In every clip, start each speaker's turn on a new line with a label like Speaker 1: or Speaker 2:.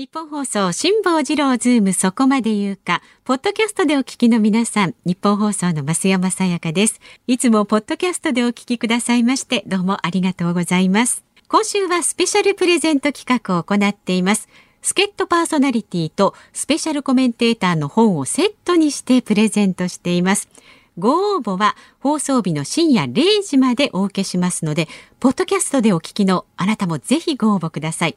Speaker 1: ニッポン放送辛坊治郎ズームそこまで言うかポッドキャストでお聞きの皆さんニッポン放送の増山さやかです。いつもポッドキャストでお聞きくださいましてどうもありがとうございます。今週はスペシャルプレゼント企画を行っています。助っ人パーソナリティとスペシャルコメンテーターの本をセットにしてプレゼントしています。ご応募は放送日の深夜0時までお受けしますので、ポッドキャストでお聞きのあなたもぜひご応募ください。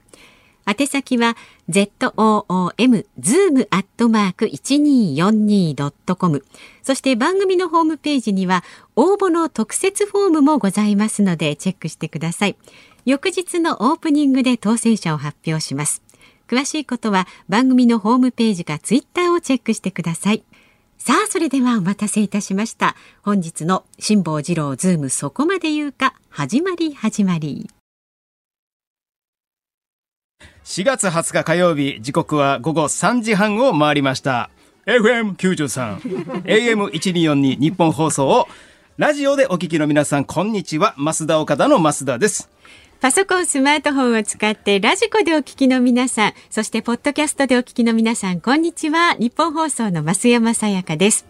Speaker 1: 宛先は zoom zoom アットマーク 1242.com そして番組のホームページには応募の特設フォームもございますのでチェックしてください。翌日のオープニングで当選者を発表します。詳しいことは番組のホームページかツイッターをチェックしてください。さあ、それではお待たせいたしました。本日の辛坊治郎ズームそこまで言うか、始まり始まり。
Speaker 2: 4月20日火曜日、時刻は午後3時半を回りました。FM93、AM1242 ニッポン放送をラジオでお聞きの皆さん、こんにちは。ますだおかだの増田です。
Speaker 1: パソコン、スマートフォンを使ってラジコでお聞きの皆さん、そしてポッドキャストでお聞きの皆さん、こんにちは。ニッポン放送の増山さやかです。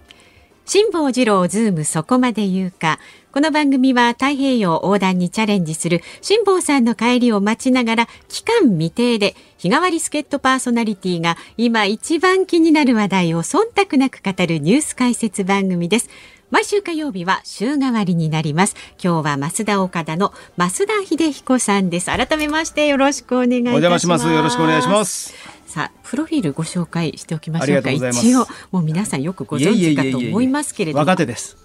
Speaker 1: 辛坊治郎ズームそこまで言うか。この番組は太平洋横断にチャレンジする辛坊さんの帰りを待ちながら期間未定で日替わり助っ人パーソナリティが今一番気になる話題を忖度なく語るニュース解説番組です。毎週火曜日は週替わりになります。今日は増田岡田の増田秀彦さんです。改めましてよろしくお願いいたします。お
Speaker 2: 邪魔します。よろしくお願いします。
Speaker 1: さあプロフィールご紹介しておきましょうか。一応もう皆さんよくご存知かと思いますけれども。
Speaker 2: 若手です、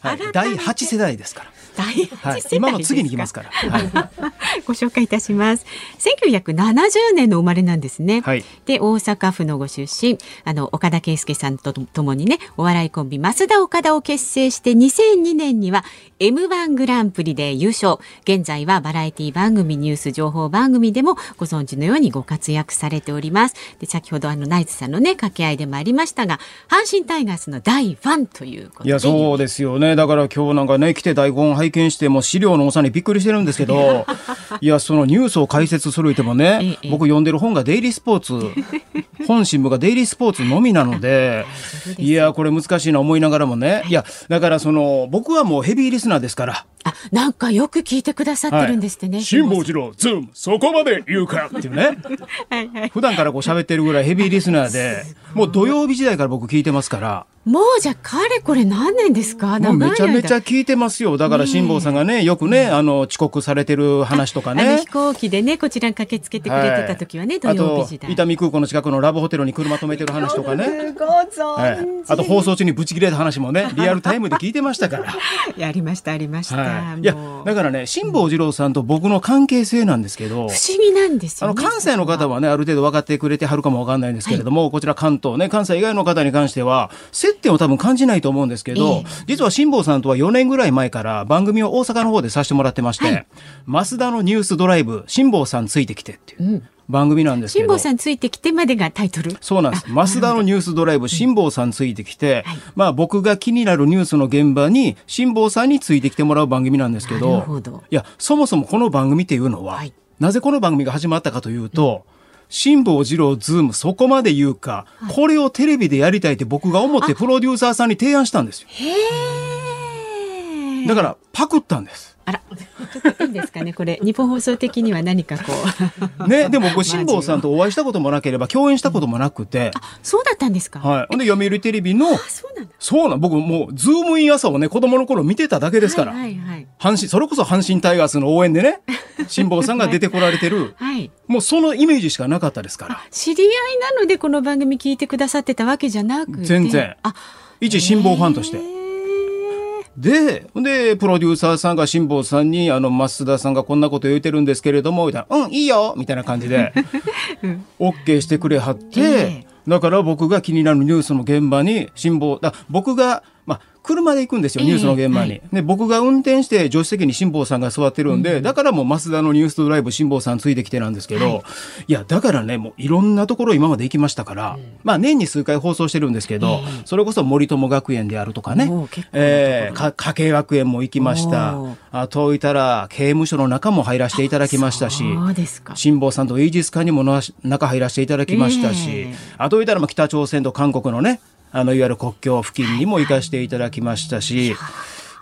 Speaker 2: はい、第八世代ですから
Speaker 1: 第
Speaker 2: はい、今の次に来ますから、はい、
Speaker 1: ご紹介いたします。1970年の生まれなんですね、はい、で大阪府のご出身あの岡田圭佑さんとともにねお笑いコンビ増田岡田を結成して2002年には M1 グランプリで優勝。現在はバラエティ番組ニュース情報番組でもご存知のようにご活躍されております。で先ほどあのナイツさんのね掛け合いでもありましたが阪神タイガースの大ファンということで。いや
Speaker 2: そうですよね。だから今日なんかね来て台本拝見しても資料の多さにびっくりしてるんですけどいやそのニュースを解説するいてもね、僕読んでる本がデイリースポーツ本新聞がデイリースポーツのみなのでいやこれ難しいな思いながらもねいやだからその僕はもうヘビーリスナーですから
Speaker 1: あなんかよく聞いてくださってるんですってね。
Speaker 2: 辛坊治郎ズームそこまで言うかっていうね。はいはい。普段からこう喋ってるぐらいヘビーリスナーで、もう土曜日時代から僕聞いてますから。
Speaker 1: もうじゃかれこれ何年ですか？
Speaker 2: めちゃめちゃ聞いてますよ。だから辛坊さんがね、よくね、あの、遅刻されてる話とかね。
Speaker 1: 飛行機でね、こちらに駆けつけてくれてた時はね、はい、土曜日時代。
Speaker 2: 伊丹空港の近くのラブホテルに車止めてる話とかね。はい、あと放送中にブチ切れた話もね、リアルタイムで聞いてましたから。
Speaker 1: やりました、ありました。
Speaker 2: はい、いや、だからね、辛坊治郎さんと僕の関係性なんですけど。不
Speaker 1: 思議なんですよ、
Speaker 2: ね、あの、関西の方はね、ある程度分かってくれてはるかもわかんないんですけれども、はい、こちら関東ね、関西以外の方に関しては、接点を多分感じないと思うんですけど、えー、実は辛坊さんとは4年ぐらい前から番組を大阪の方でさせてもらってまして、はい、増田のニュースドライブ、辛坊さんついてきてっていう。うん。番組なんですけど。
Speaker 1: 辛坊さんついてきてまでがタイトル？
Speaker 2: そうなんです。増田のニュースドライブ、辛坊さんついてきて、はい、まあ僕が気になるニュースの現場に、辛坊さんについてきてもらう番組なんですけど、ど。いや、そもそもこの番組っていうのは、はい、なぜこの番組が始まったかというと、うん辛坊治郎ズームそこまで言うか、はい、これをテレビでやりたいって僕が思ってプロデューサーさんに提案したんですよ。だからパクったんです。
Speaker 1: あら、ちょっといいんですかね、これ、ニッポン放送的には何かこ
Speaker 2: う。ね、でも、僕、辛坊さんとお会いしたこともなければ、共演したこともなくて。
Speaker 1: あ、そうだったんですか？
Speaker 2: はい。で、読売テレビの。そうなんそうなん、僕、もう、ズームイン朝をね、子供の頃見てただけですから。はい、はい、阪神、それこそ阪神タイガースの応援でね、辛坊さんが出てこられてる。はい。もう、そのイメージしかなかったですから。
Speaker 1: 知り合いなので、この番組聞いてくださってたわけじゃなく
Speaker 2: 全然。あ。一辛坊ファンとして。で、で、プロデューサーさんが辛坊さんに、あの、増田さんがこんなこと言うてるんですけれども、みたいな、うん、いいよみたいな感じで、OK してくれはって、だから僕が気になるニュースの現場に辛坊、だ僕が、まあ、車で行くんですよ、ニュースの現場に。えーはい、で、僕が運転して助手席に辛坊さんが座ってるんで、うん、だからもう増田のニュースドライブ辛坊さんついてきてなんですけど、はい、いや、だからね、もういろんなところ今まで行きましたから、うん、まあ年に数回放送してるんですけど、それこそ森友学園であるとかね、えー、か家計学園も行きました。あといたら刑務所の中も入らせていただきましたし、辛坊さんとイージス艦にも中入らせていただきましたし、えー、あといたら北朝鮮と韓国のね、あのいわゆる国境付近にも行かせていただきましたし、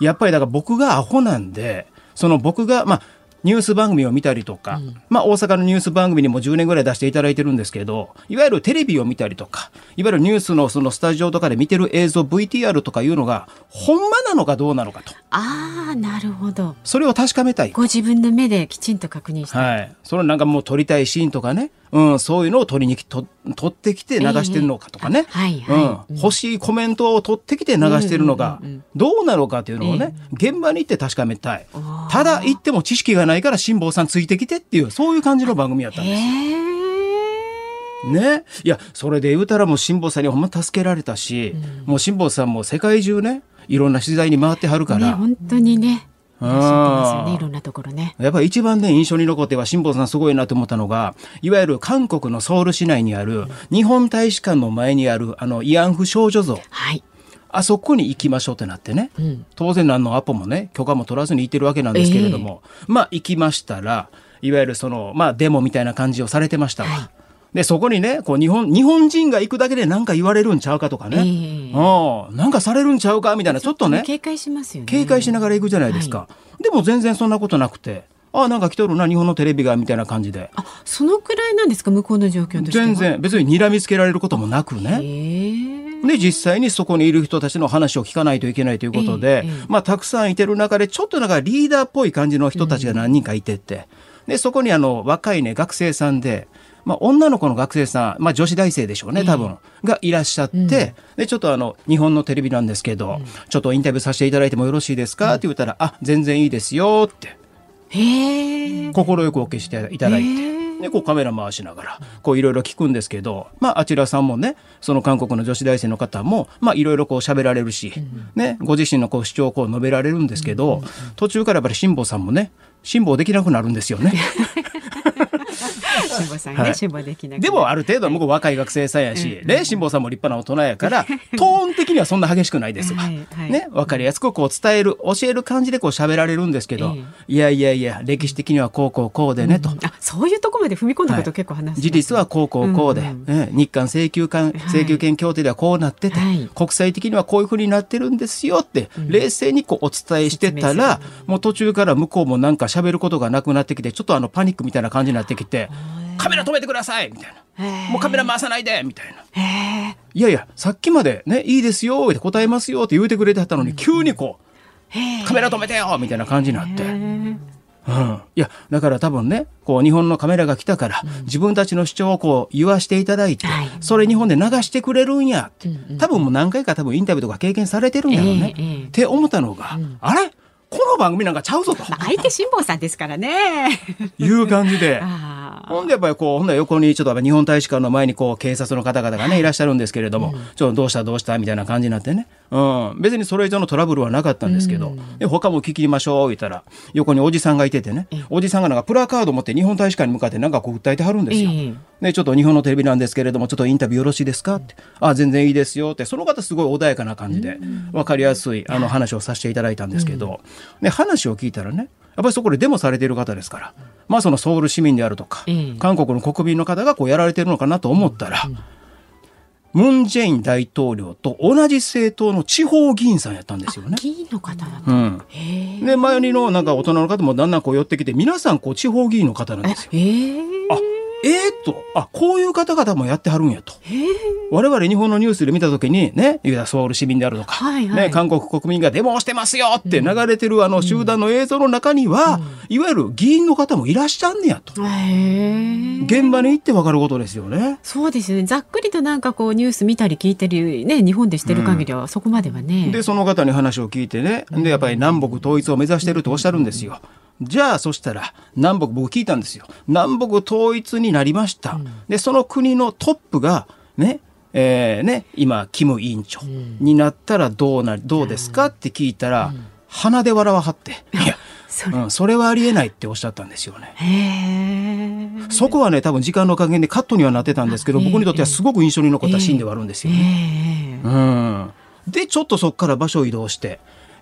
Speaker 2: やっぱりだから僕がアホなんでその僕がまあニュース番組を見たりとか、うん、まあ大阪のニュース番組にも10年ぐらい出していただいてるんですけど、いわゆるテレビを見たりとか、いわゆるニュースのそのスタジオとかで見てる映像 VTR とかいうのが、ほんまなのかどうなのかと。
Speaker 1: ああ、なるほど。
Speaker 2: それを確かめたい。
Speaker 1: ご自分の目できちんと確認した
Speaker 2: はい。それなんかもう撮りたいシーンとかね、うん、そういうのを取りにと取ってきて流してるのかとかね、えー、はいはい、うん、欲しいコメントを取ってきて流してるのがどうなのかというのをね、えー、現場に行って確かめたい。ただ行っても知識がないから辛坊さんついてきてっていうそういう感じの番組やったんですよ。えー。ね、いやそれで言うたらもう辛坊さんにほんま助けられたし、うん、もう辛坊さんも世界中ねいろんな取材に回ってはるから、ね、
Speaker 1: 本当にねあね、いろんなところね。
Speaker 2: やっぱり一番ね、印象に残っては、辛坊さんすごいなと思ったのが、いわゆる韓国のソウル市内にある、日本大使館の前にある、あの、慰安婦少女像。はい。あそこに行きましょうってなってね、うん、当然何のアポもね許可も取らずに行ってるわけなんですけれども、えー、まあ行きましたらいわゆるそのまあデモみたいな感じをされてましたわ。はいで、そこにね、こう日本、日本人が行くだけで何か言われるんちゃうかとかね。えー、うん。なんかされるんちゃうかみたいな、ちょっとね。
Speaker 1: 警戒しますよね。
Speaker 2: 警戒しながら行くじゃないですか。はい、でも全然そんなことなくて。あなんか来とるな日本のテレビがみたいな感じで
Speaker 1: あそのくらいなんですか向こうの状況として
Speaker 2: 全然別に睨みつけられることもなくねで実際にそこにいる人たちの話を聞かないといけないということで、えーえー、まあ、たくさんいてる中でちょっとなんかリーダーっぽい感じの人たちが何人かいてて、うん、でそこにあの若いね学生さんでまあ、女の子の学生さん、まあ、女子大生でしょうね、多分、がいらっしゃって、うん、で、ちょっとあの、日本のテレビなんですけど、うん、ちょっとインタビューさせていただいてもよろしいですか、って言ったら、あ、全然いいですよって。へ快くお受けしていただいて。でこうカメラ回しながらこういろいろ聞くんですけど、まあ、あちらさんもねその韓国の女子大生の方もいろいろ喋られるし、ね、ご自身のこう主張をこう述べられるんですけど、途中からやっぱり辛坊さんもね辛抱できなくなるんですよね。
Speaker 1: 辛坊さんね、辛抱できな
Speaker 2: でもある程度向こう若い学生さんやし、ね、辛坊さんも立派な大人やからトーン的にはそんな激しくないですわ。はいはい、ね、分かりやすくこう伝える教える感じでこう喋られるんですけど、いやいやいや歴史的にはこうこうこうでねと、うん、
Speaker 1: あそういうとこまで踏み込んだこと結構話す、はい、
Speaker 2: 事実はこうこうこうで、うんうん、日韓請求権請求権協定ではこうなってて、はい、国際的にはこういうふうになってるんですよって、冷静にこうお伝えしてたら、もう途中から向こうもなんか喋ることがなくなってきてちょっとあのパニックみたいな感じになってきて。カメラ止めてくださいみたいな。もうカメラ回さないでみたいな。いやいや、さっきまでね、いいですよって答えますよって言うてくれてはったのに、急にこう、カメラ止めてよみたいな感じになって。うん、いやだから多分ねこう日本のカメラが来たから、うん、自分たちの主張をこう言わしていただいて、はい、それ日本で流してくれるんや。って、うんうん、多分もう何回か多分インタビューとか経験されてるんやろうね、えーえー、って思ったのが、うん、あれ？この番組なんかちゃうぞと。
Speaker 1: 相手辛抱さんですからね。
Speaker 2: いう感じで。ほんでやっぱりこう、ほんで横にちょっと日本大使館の前にこう警察の方々がね、い。らっしゃるんですけれども、うん、ちょっとどうしたどうしたみたいな感じになってね。うん。別にそれ以上のトラブルはなかったんですけど、うん、で他も聞きましょう言ったら、横におじさんがいててね、おじさんがなんかプラカード持って日本大使館に向かってなんかこう訴えてはるんですよ。で、ちょっと日本のテレビなんですけれども、ちょっとインタビューよろしいですかって。あ、全然いいですよって、その方すごい穏やかな感じで、わかりやすいあの話をさせていただいたんですけど、で、話を聞いたらねやっぱりそこでデモされている方ですから、まあ、そのソウル市民であるとか、韓国の国民の方がこうやられてるのかなと思ったら、ムン・ジェイン大統領と同じ政党の地方議員さんやったんですよね。
Speaker 1: 議員の方だ
Speaker 2: った。うん、で前にのなんか大人の方もだんだんこう寄ってきて皆さんこう地方議員の方なんですよ。あえー、っと、あ、こういう方々もやってはるんやと。我々日本のニュースで見たときにね、いやソウル市民であるとか、はいはい、ね、韓国国民がデモをしてますよって流れてるあの集団の映像の中には、うん、いわゆる議員の方もいらっしゃんねやと。現場に行ってわかることですよね。
Speaker 1: そうですね。ざっくりとなんかこうニュース見たり聞いてるね、日本でしてる限りはそこまではね。
Speaker 2: うん、で、その方に話を聞いてね、で、やっぱり南北統一を目指してるとおっしゃるんですよ。うんじゃあそしたら南北僕聞いたんですよ。南北統一になりました、うん、でその国のトップがねえーね、今キム委員長になったらどうなどうですか？って聞いたら、鼻で笑わはって「いやそれ,、うん、それはありえないっておっしゃったんですよね。そこはね多分時間の加減でカットにはなってたんですけど僕にとってはすごく印象に残ったシーンではあるんですよね。うん、でちょっとそこから場所を移動して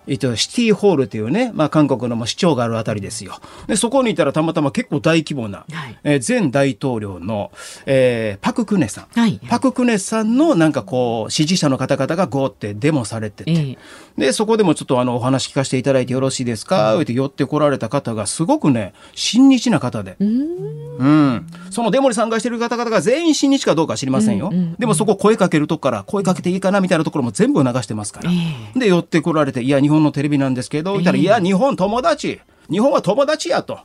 Speaker 2: えっと、シティホールっていうね、まあ、韓国の市長があるあたりですよ。で、そこにいたらたまたま結構大規模な、はい、えー、前大統領の、えー、パククネさん、はい、パククネさんのなんかこう、支持者の方々がゴーってデモされてて、えー、で、そこでもちょっとあの、お話聞かせていただいてよろしいですか、うん、って寄ってこられた方がすごくね、親日な方で、うん,、そのデモに参加している方々が全員親日かどうか知りませんよ。でもそこ声かけるとこから声かけていいかなみたいなところも全部流してますから。えー、で、寄ってこられて、いや、日本のテレビなんですけど、言ったら、いや、日本友達。日本は友達やと。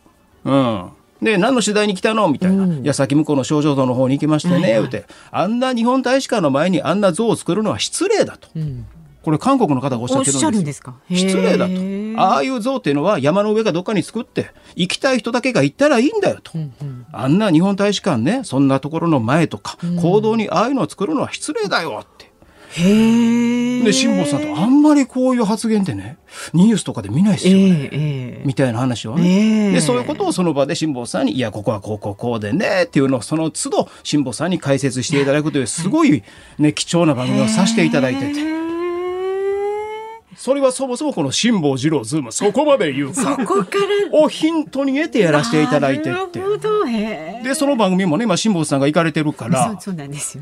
Speaker 2: うん。で、何の取材に来たの？みたいな。うん、いや、さっき向こうの少女像の方に行きましてね、言うて、あんな日本大使館の前にあんな像を作るのは失礼だと。うんこれ韓国の方がおっしゃってるんです失礼だと。ああいう像っていうのは山の上かどっかに作って行きたい人だけが行ったらいいんだよと、うんうん、あんな日本大使館ねそんなところの前とか、うん、行動にああいうのを作るのは失礼だよって。で辛坊さんとあんまりこういう発言ってねニュースとかで見ないですよね、えー、みたいな話をね、えー、でそういうことをその場で辛坊さんに「いやここはこうこうこうでね」っていうのをその都度辛坊さんに解説していただくというすごい、ね、貴重な番組をさせていただいてて。それはそもそもこの辛坊治郎ズームそこまで言うか。そこから。をヒントに得てやらせていただいてって。でその番組もね今辛坊さんが行かれてるから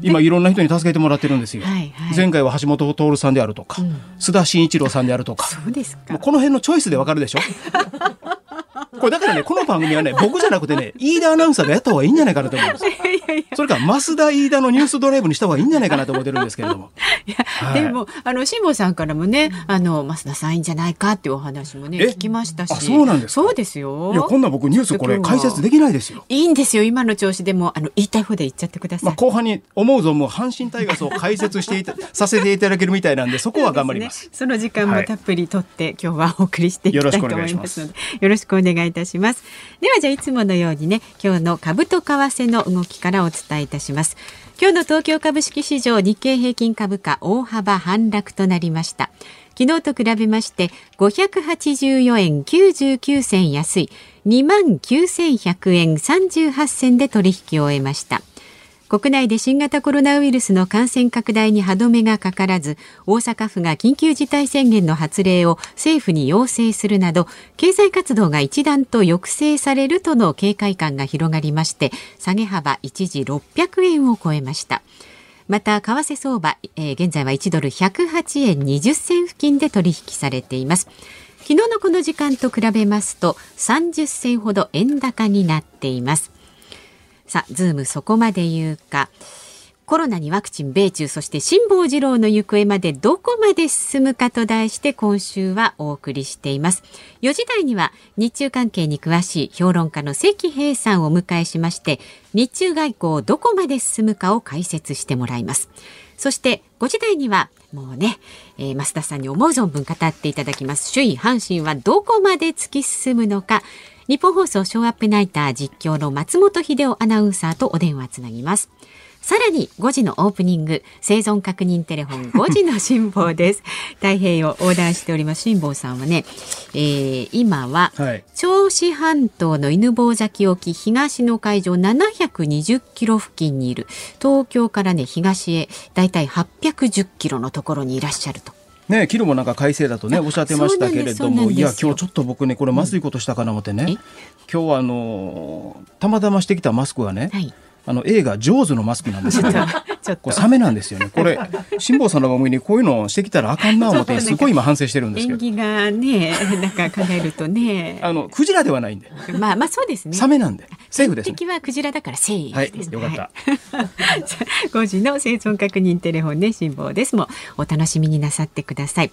Speaker 2: 今いろんな人に助けてもらってるんですよ、はいはい、前回は橋本徹さんであるとか、うん、須田慎一郎さんであるとか。そうですか。この辺のチョイスでわかるでしょ？これだからね、この番組はね、僕じゃなくてね、飯田アナウンサーがやった方がいいんじゃないかなと思うんです。それから、増田飯田のニュースドライブにした方がいいんじゃないかなと思ってるんですけれども。
Speaker 1: いや、はい、でも、あの、辛坊さんからもね、あの、増田さんいいんじゃないかっていうお話もね、聞きましたし。あ、
Speaker 2: そうなんです
Speaker 1: そうですよ。
Speaker 2: いや、こんな僕ニュースこれ解説できないですよ。
Speaker 1: いいんですよ、今の調子でも、あの、言いたい方で言っちゃってください。まあ、
Speaker 2: 後半に思うぞ、もう阪神タイガースを解説していた、させていただけるみたいなんで、そこは頑張ります。
Speaker 1: そ、ね,、の時間もたっぷりとって、はい、今日はお送りしていきたいと思いますので、よろしくお願いいたします。ではじゃあいつものようにね今日の株と為替の動きからお伝えいたします。今日の東京株式市場日経平均株価大幅反落となりました。昨日と比べまして584円99銭安い2万9100円38銭で取引を終えました。国内で新型コロナウイルスの感染拡大に歯止めがかからず大阪府が緊急事態宣言の発令を政府に要請するなど経済活動が一段と抑制されるとの警戒感が広がりまして下げ幅一時600円を超えました。また為替相場、えー、現在は1ドル108円20銭付近で取引されています。昨日のこの時間と比べますと30銭ほど円高になっています。さあ、ズームそこまで言うか。コロナにワクチン、米中、そして辛坊治郎の行方までどこまで進むかと題して今週はお送りしています。4時台には日中関係に詳しい評論家の関平さんをお迎えしまして、日中外交どこまで進むかを解説してもらいます。そして5時台にはもうね、えー、増田さんに思う存分語っていただきます。首位阪神はどこまで突き進むのか。日本放送ショーアップナイター実況の松本秀夫アナウンサーとお電話つなぎます。さらに5時のオープニング生存確認テレフォン 5時の辛抱です。太平洋横断しております辛抱さんはね、えー、今は、はい、銚子半島の犬吠埼沖東の海上720キロ付近にいる。東京からね東へだいたい810キロのところにいらっしゃると
Speaker 2: ね、昨日もなんか改正だとねおっしゃってましたけれどもいや今日ちょっと僕ねこれまずいことしたかな思ってね、うん、今日はあのたまたましてきたマスクがね、はいあの映画ジョーズのマスクなんですよ、ね。これサメなんですよね。これ辛坊さんの番組にこういうのしてきたらあかんな思ってすごい今反省してるんですけど。
Speaker 1: 演技がね、なんか考えるとね。
Speaker 2: あのクジラではないんで。
Speaker 1: まあまあそうですね。
Speaker 2: サメなんでセーフです、
Speaker 1: ね。敵はクジラだからセーフ
Speaker 2: です、ね、はい、よかった。
Speaker 1: 5時の生存確認テレフォンね辛坊です。もお楽しみになさってください。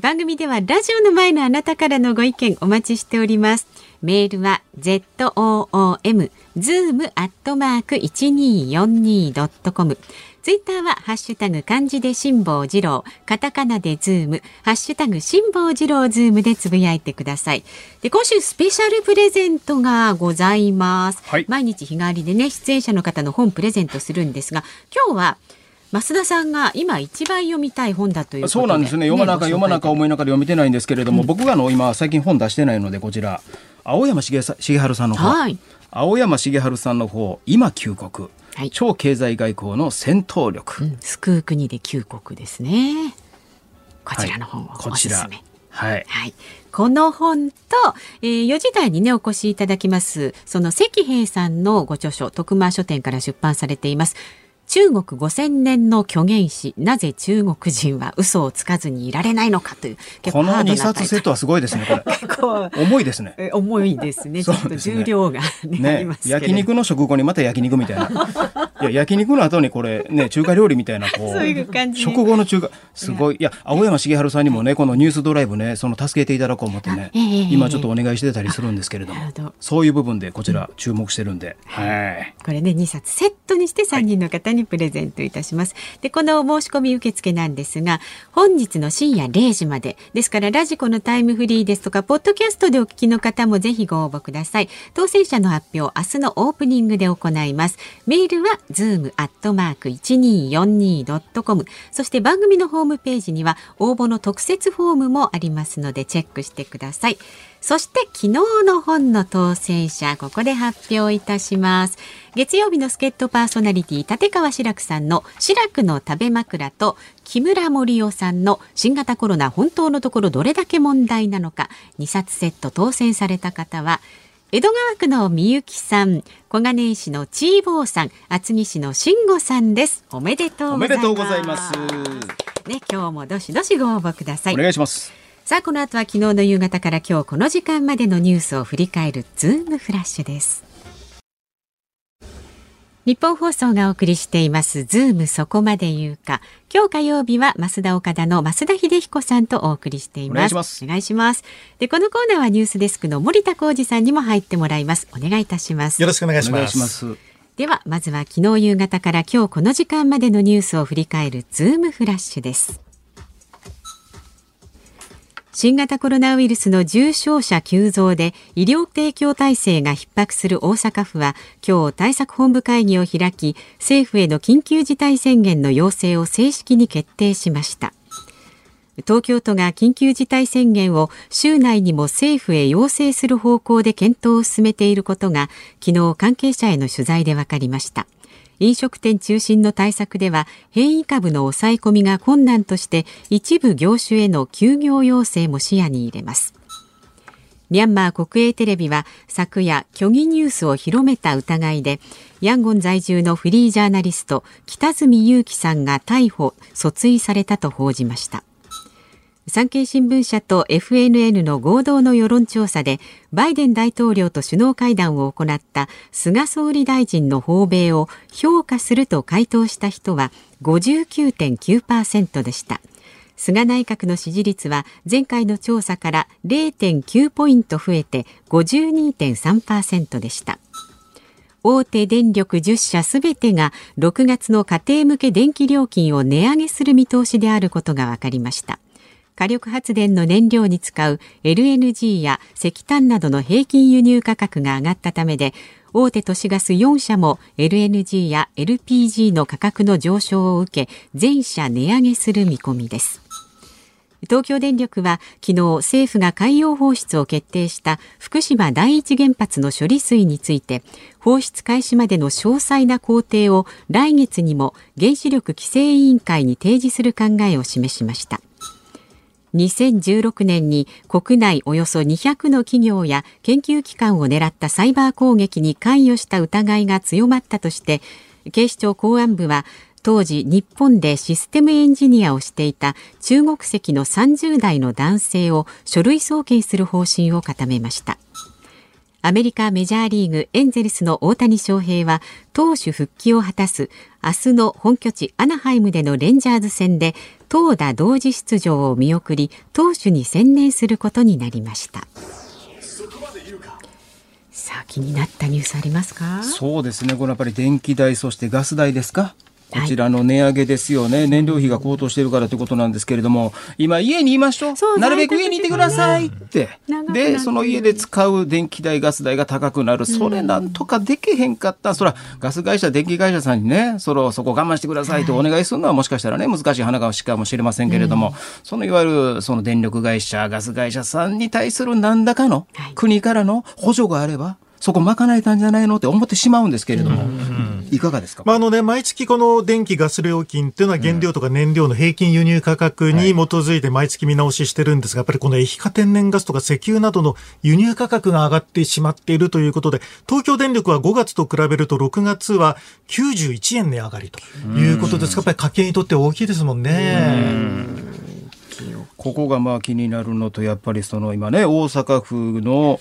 Speaker 1: 番組ではラジオの前のあなたからのご意見お待ちしております。メールは z o o m zoom アットマーク一二四二ドットコム。ツイッターはハッシュタグ漢字で辛坊治郎、カタカナでズーム、ハッシュタグ辛坊治郎ズームでつぶやいてください。で今週スペシャルプレゼントがございます。はい、毎日日替わりでね出演者の方の本プレゼントするんですが、今日は増田さんが今一番読みたい本だという
Speaker 2: そうなんですね。読まなか、読まなか思いながら読めてないんですけれども、うん、僕がの今最近本出してないのでこちら青山茂春さんの方、はい、青山茂春さんの方今旧国、はい、超経済外交の戦闘力、うん、
Speaker 1: 救う国で旧国ですね。こちらの本をおすすめ、はい。
Speaker 2: はい、
Speaker 1: はい、この本と、えー、4時台にねお越しいただきますその関平さんのご著書徳間書店から出版されています中国5000年の虚言史なぜ中国人は嘘をつかずにいられないのかという
Speaker 2: この2冊セットはすごいですねこれ。重いですね。
Speaker 1: 重いですね。ちょっと重量がね、
Speaker 2: ね、焼肉の食後にまた焼肉みたいな。いや焼肉の後にこれね中華料理みたいなこう食後の中華。すごい。いや。青山茂春さんにもねこのニュースドライブねその助けていただこう思ってね、えー、今ちょっとお願いしてたりするんですけれども。そういう部分でこちら注目してるんで、
Speaker 1: うん、はい。これね2冊セットにして3人の方ににプレゼントいたします。で、この申し込み受付なんですが、本日の深夜0時まで、ですからラジコのタイムフリーですとか、ポッドキャストでお聞きの方もぜひご応募ください。当選者の発表、明日のオープニングで行います。メールは zoom.1242.com そして番組のホームページには応募の特設フォームもありますのでチェックしてください。そして昨日の本の当選者、ここで発表いたします。月曜日の助っ人パーソナリティ、立川志らくさんの志らくの食べ枕と、木村盛夫さんの新型コロナ本当のところどれだけ問題なのか、2冊セット当選された方は、江戸川区のみゆきさん、小金井市のチーボーさん、厚木市の慎吾さんです。おめでとうございます。ね、今日もどしどしご応募ください。
Speaker 2: お願いします。
Speaker 1: さあこの後は昨日の夕方から今日この時間までのニュースを振り返るズームフラッシュです。ニッポン放送がお送りしていますズームそこまで言うか。今日火曜日はますだおかだの増田英彦さんとお送りしています。
Speaker 2: お
Speaker 1: 願いします。でこのコーナーはニュースデスクの森田耕次さんにも入ってもらいます。お願いいたします。
Speaker 3: よろしくお願いします。
Speaker 1: ではまずは昨日夕方から今日この時間までのニュースを振り返るズームフラッシュです新型コロナウイルスの重症者急増で医療提供体制が逼迫する大阪府は今日対策本部会議を開き政府への緊急事態宣言の要請を正式に決定しました。東京都が緊急事態宣言を週内にも政府へ要請する方向で検討を進めていることが昨日関係者への取材で分かりました。飲食店中心の対策では変異株の抑え込みが困難として一部業種への休業要請も視野に入れます。ミャンマー国営テレビは昨夜虚偽ニュースを広めた疑いでヤンゴン在住のフリージャーナリスト北角裕樹さんが逮捕訴追されたと報じました。産経新聞社と FNN の合同の世論調査でバイデン大統領と首脳会談を行った菅総理大臣の訪米を評価すると回答した人は59.9%でした。菅内閣の支持率は前回の調査から0.9ポイント増えて52.3%でした。大手電力10社すべてが6月の家庭向け電気料金を値上げする見通しであることが分かりました。火力発電の燃料に使う LNG や石炭などの平均輸入価格が上がったためで大手都市ガス4社も LNG や LPG の価格の上昇を受け全社値上げする見込みです。東京電力は昨日政府が海洋放出を決定した福島第一原発の処理水について放出開始までの詳細な工程を来月にも原子力規制委員会に提示する考えを示しました。2016年に国内およそ200の企業や研究機関を狙ったサイバー攻撃に関与した疑いが強まったとして警視庁公安部は当時日本でシステムエンジニアをしていた中国籍の30代の男性を書類送検する方針を固めました。アメリカメジャーリーグエンゼルスの大谷翔平は投手復帰を果たす。明日の本拠地アナハイムでのレンジャーズ戦で投打同時出場を見送り投手に専念することになりました。さあ気になったニュースありますか？
Speaker 2: そうですね。これやっぱり電気代そしてガス代ですか？こちらの値上げですよね、はい、燃料費が高騰しているからということなんですけれども、今、家にいましょう、なるべく家にいてくださいって、で、その家で使う電気代、ガス代が高くなる、それなんとかできへんかった、そら、ガス会社、電気会社さんにね、そのそこ我慢してくださいとお願いするのは、もしかしたらね、難しい話かもしれませんけれども、そのいわゆるその電力会社、ガス会社さんに対する何らかの国からの補助があれば、そこ賄えたんじゃないのって思ってしまうんですけれども、いかがですか、
Speaker 3: まああのね、毎月この電気、ガス料金っていうのは原料とか燃料の平均輸入価格に基づいて毎月見直ししてるんですが、やっぱりこの液化天然ガスとか石油などの輸入価格が上がってしまっているということで、東京電力は5月と比べると6月は91円値上がりということですが、やっぱり家計にとって大きいですもんね。
Speaker 2: ここがまあ気になるのと、やっぱりその今ね、大阪府の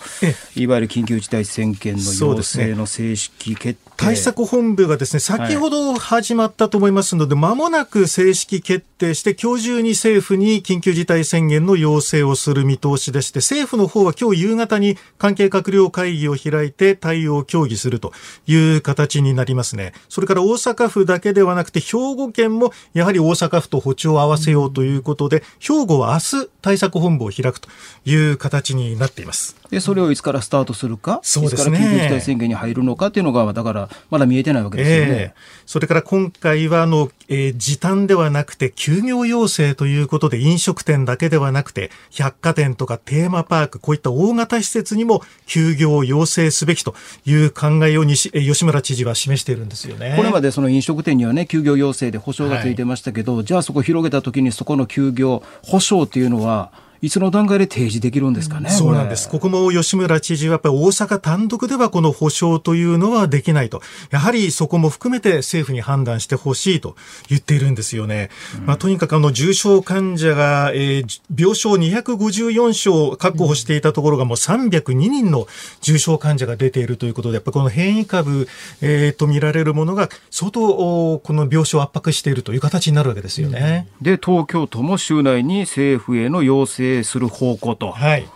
Speaker 2: いわゆる緊急事態宣言の要請の正式決定、
Speaker 3: 対策本部がですね、先ほど始まったと思いますので、ま、はい、もなく正式決定して、今日中に政府に緊急事態宣言の要請をする見通しでして、政府の方は今日夕方に関係閣僚会議を開いて対応を協議するという形になりますね。それから大阪府だけではなくて、兵庫県もやはり大阪府と歩調を合わせようということで、兵庫は明日対策本部を開くという形になっています。
Speaker 2: で、それをいつからスタートするか、そうですね、いつから緊急事態宣言に入るのかっていうのが、だから、まだ見えてないわけですよね。えー、
Speaker 3: それから今回はあの、えー、時短ではなくて休業要請ということで飲食店だけではなくて百貨店とかテーマパークこういった大型施設にも休業を要請すべきという考えを西吉村知事は示しているんですよね。
Speaker 2: これまでその飲食店にはね休業要請で保証がついてましたけど、はい、じゃあそこ広げたときにそこの休業保証っていうのはいつの段階で提示できるんですかね。
Speaker 3: そうなんです。ここも吉村知事はやっぱり大阪単独ではこの保証というのはできないと。やはりそこも含めて政府に判断してほしいと言っているんですよね。うん、まあ、とにかくあの重症患者が、えー、病床254床確保していたところがもう302人の重症患者が出ているということで、やっぱりこの変異株、えー、と見られるものが相当この病床を圧迫しているという形になるわけですよね。
Speaker 2: うん、で、東京都も週内に政府への要請する方向と。
Speaker 3: はい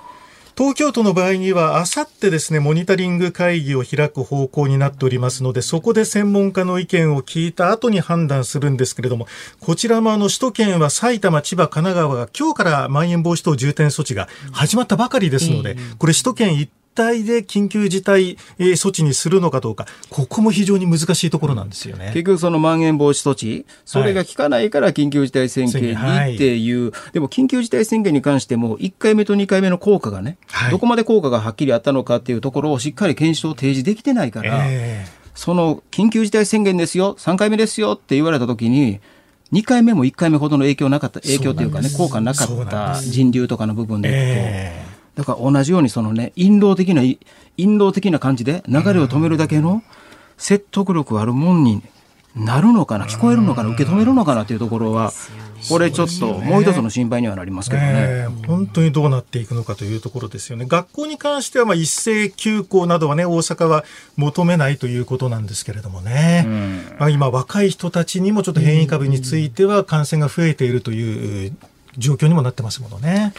Speaker 3: 東京都の場合には、あさってですね、モニタリング会議を開く方向になっておりますので、そこで専門家の意見を聞いた後に判断するんですけれども、こちらもあの、首都圏は埼玉、千葉、神奈川が今日からまん延防止等重点措置が始まったばかりですので、これ首都圏一体で緊急事態措置にするのかどうか、ここも非常に難しいところなんですよね。
Speaker 2: 結局そのまん延防止措置、それが効かないから緊急事態宣言にっていう、はい、でも緊急事態宣言に関しても、1回目と2回目の効果がね、はい、どこまで効果がはっきりあったのかっていうところをしっかり検証、提示できてないから、えー、その緊急事態宣言ですよ、3回目ですよって言われたときに、2回目も1回目ほどの影響なかった、影響というかね、効果なかった人流とかの部分でいくと、えーだから同じようにそのね、引導的な、引導的な感じで流れを止めるだけの説得力あるもんになるのかな、聞こえるのかな、受け止めるのかなというところは、これちょっともう一つの心配にはなりますけどね、ね、
Speaker 3: 本当にどうなっていくのかというところですよね。学校に関してはまあ一斉休校などはね、大阪は求めないということなんですけれどもね。うん、まあ今若い人たちにもちょっと変異株については感染が増えているという状況にもなってますものね。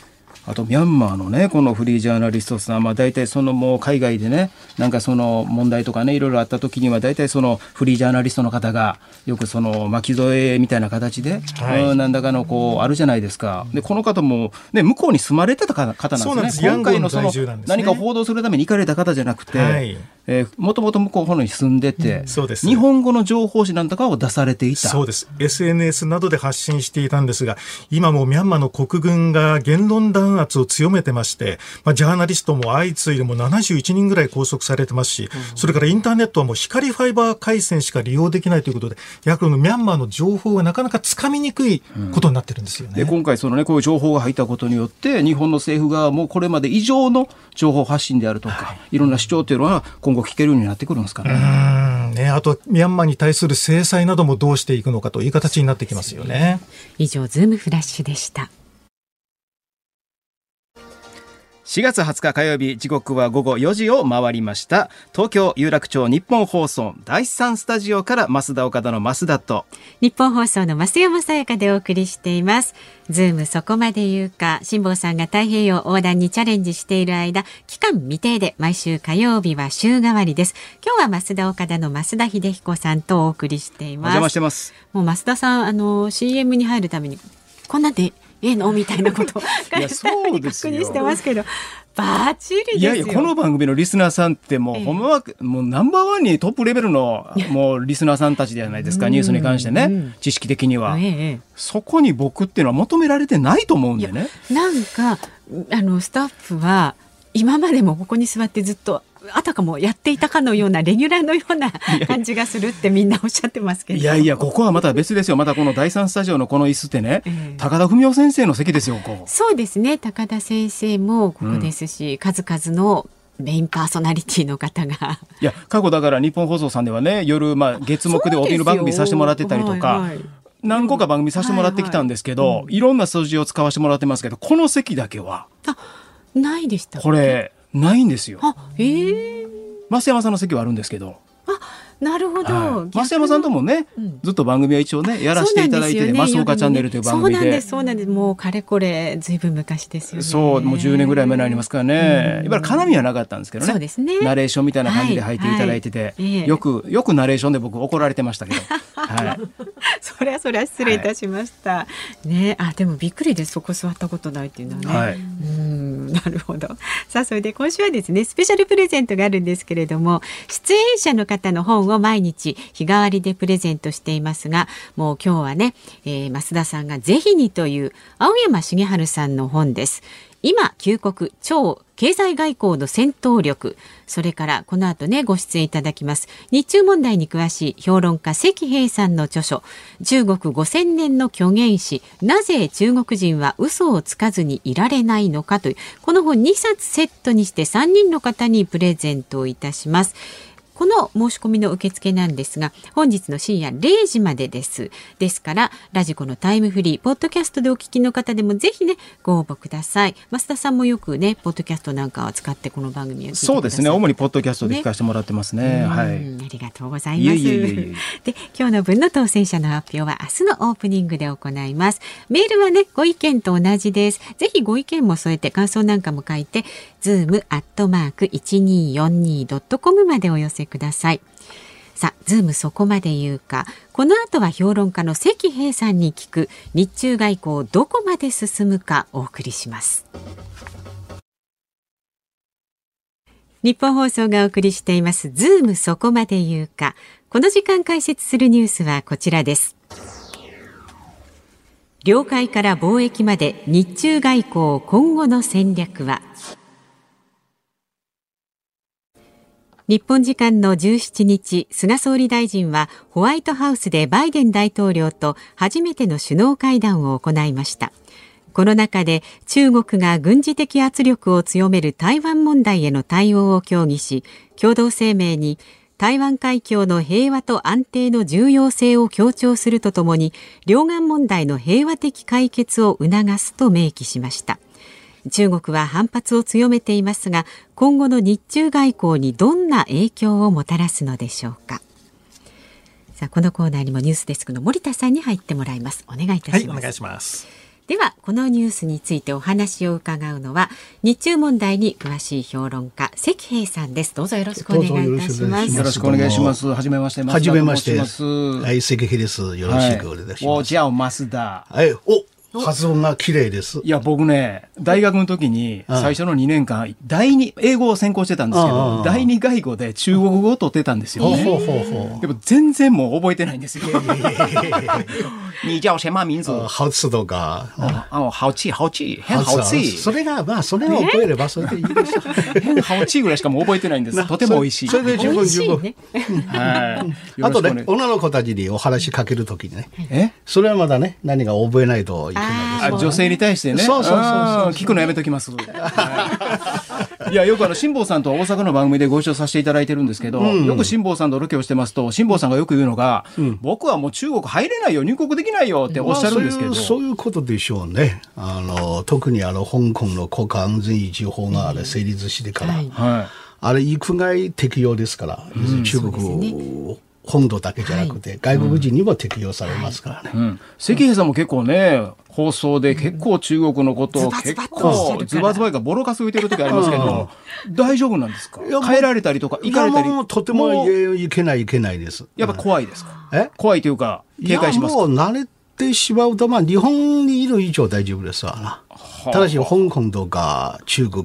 Speaker 2: あとミャンマーのねこのフリージャーナリストさん、まあ、大体そのもう海外でねなんかその問題とかねいろいろあった時には大体そのフリージャーナリストの方がよくその巻き添えみたいな形で、はい、うんなんだかのこうあるじゃないですか。でこの方も、ね、向こうに住まれてた方なんですね。今回のその何か報道するために行かれた方じゃなくて、はいえもともと向こうのに住んでて、うん、そうです。日本語の情報誌なんとかを出されていた。
Speaker 3: そうです。SNS などで発信していたんですが今もミャンマーの国軍が言論弾圧を強めてまして、まあ、ジャーナリストも相次いでも71人ぐらい拘束されてますし、うん、それからインターネットはもう光ファイバー回線しか利用できないということでやはりミャンマーの情報がなかなかつかみにくいことになってるんですよね、
Speaker 2: うん、で今回その、ね、こういう情報が入ったことによって日本の政府側もこれまで以上の情報発信であるとか、はい、いろんな主張というのは今後聞けるようになってくるんですかね。
Speaker 3: ねあとミャンマーに対する制裁などもどうしていくのかという形になってきますよね。
Speaker 1: 以上ズームフラッシュでした。
Speaker 2: 4月20日火曜日時刻は午後4時を回りました。東京有楽町ニッポン放送第三スタジオからますだおかだの増田と。
Speaker 1: ニッポン放送の増山さやかでお送りしています。ズームそこまで言うか辛坊さんが太平洋横断にチャレンジしている間期間未定で毎週火曜日は週替わりです。今日はますだおかだの増田英彦さんとお送りしています。
Speaker 2: お邪魔してます。
Speaker 1: もう増田さんあの CM に入るためにこんなでええのみたいなこと。をそうです確認してますけど。バチリいやいや
Speaker 2: この番組のリスナーさんってもう、ええ、ほんまはもうナンバーワンにトップレベルのもうリスナーさんたちじゃないですかニュースに関してね。知識的には、え、そこに僕っていうのは求められてないと思うんでね。
Speaker 1: なんかあのスタッフは今までもここに座ってずっとあたかもやっていたかのようなレギュラーのような感じがするってみんなおっしゃってますけど。
Speaker 2: いやいやここはまた別ですよ。またこの第三スタジオのこの椅子ってね、えー、高田文夫先生の席ですよこ
Speaker 1: そうですね。高田先生もここですし、うん、数々のメインパーソナリティの方が。
Speaker 2: いや、過去だから日本放送さんではね、夜、まあ、月目でお昼番組させてもらってたりとか、はいはい、何個か番組させてもらってきたんですけど、はいはい、いろんな数字を使わせてもらってますけど、この席だけは。
Speaker 1: あ、ないでした
Speaker 2: これ、ないんですよ。
Speaker 1: あ、ええー
Speaker 2: 増山さんの席はあるんですけど。
Speaker 1: あなるほど、は
Speaker 2: い、増山さんともね、うん、ずっと番組は一応ねやらせていただいて、ね、増岡チャンネルという番組で。そうなん
Speaker 1: ですそうなんです。もうかれこれずいぶん昔ですよね。
Speaker 2: そうもう10年ぐらい前になりますからね、うん、やっぱり絡みはなかったんですけどね。
Speaker 1: そうですね。
Speaker 2: ナレーションみたいな感じで入っていただいてて、はい。はい、よくよくナレーションで僕怒られてましたけど。はい。
Speaker 1: それはそれは失礼いたしました、はい、ね。あでもびっくりです。そこ座ったことないっていうのはね、はい、うん。なるほど。さあそれで今週はですねスペシャルプレゼントがあるんですけれども出演者の方の本を毎日日替わりでプレゼントしていますがもう今日はね、えー、増田さんがぜひにという青山茂春さんの本です。今旧国超経済外交の戦闘力それからこの後ねご出演いただきます。日中問題に詳しい評論家関平さんの著書中国5000年の虚言史なぜ中国人は嘘をつかずにいられないのかというこの本2冊セットにして3人の方にプレゼントをいたします。この申し込みの受付なんですが本日の深夜0時までです。ですからラジコのタイムフリーポッドキャストでお聞きの方でもぜひねご応募ください。増田さんもよくねポッドキャストなんかを使ってこの番組を
Speaker 2: そうですね。主にポッドキャストで聞かせてもらってますね、ね、はい。あ
Speaker 1: りがとうございます。で今日の分の当選者の発表は明日のオープニングで行います。メールはねご意見と同じです。ぜひご意見も添えて感想なんかも書いてズームアットマーク一二四二ドットコムまでお寄せください。さあ、ズームそこまで言うか。この後は評論家の石平さんに聞く日中外交どこまで進むかお送りします。ニッポン放送がお送りしていますズームそこまで言うか。この時間解説するニュースはこちらです。領海から貿易まで日中外交今後の戦略は？日本時間の17日、菅総理大臣はホワイトハウスでバイデン大統領と初めての首脳会談を行いました。この中で中国が軍事的圧力を強める台湾問題への対応を協議し、共同声明に台湾海峡の平和と安定の重要性を強調するとともに、両岸問題の平和的解決を促すと明記しました。中国は反発を強めていますが今後の日中外交にどんな影響をもたらすのでしょうか。さあこのコーナーにもニュースデスクの森田さんに入ってもらいます。お願いいたします、
Speaker 3: はい、お願いします。
Speaker 1: ではこのニュースについてお話を伺うのは日中問題に詳しい評論家関平さんです。どうぞよろしくお願いいたします。
Speaker 2: よろしくお願いします。はじめまして。
Speaker 4: はじめまして。はい関平です。よろしくお願いします、はい、お
Speaker 2: じゃあ増田。
Speaker 4: はいお発音が綺麗です。
Speaker 2: いや、僕ね、大学の時に最初の2年間、第二、英語を専攻してたんですけど、第二外語で中国語を取ってたんですよ、ね。でも全然もう覚えてないんですよ。你叫什么名字？
Speaker 4: 好吃とか。
Speaker 2: あ、好吃、好吃、変好吃。
Speaker 4: それが、まあ、それを覚えればそれでいいでしょう。変
Speaker 2: 好吃ぐらいしかも覚えてないんです。とても美味しい。
Speaker 4: それで十分十分。はい。あとね、女の子たちにお話しかけるときにね。え？それはまだね、何が覚えないといけない。
Speaker 2: です。女性に対してね。
Speaker 4: そうそうそうそう
Speaker 2: 聞くのやめときます。いや、よくあの、辛坊さんと大阪の番組でご一緒させていただいてるんですけど、うん、よく辛坊さんとロケをしてますと、辛坊さんがよく言うのが、うん、僕はもう中国入れないよ、入国できないよっておっしゃるんですけど。ま
Speaker 4: あ、そういうことでしょうね。あの、特にあの、香港の国家安全維持法があれ成立してから、はい、あれ、域外適用ですから、中国、本土だけじゃなくて、はい、外国人にも適用されますからね。うん、
Speaker 2: 関平さんも結構ね、放送で結構中国のことを結構ズバズバがボロカス浮いてる時ありますけど、大丈夫なんですか？変えられたりとか、行かれたり？
Speaker 4: とてもいけないいけないです。
Speaker 2: やっぱ怖いですか？え？怖いというか、警戒しますか？も
Speaker 4: う慣れてしまうと、まあ日本にいる以上大丈夫ですわな。ただし香港とか中国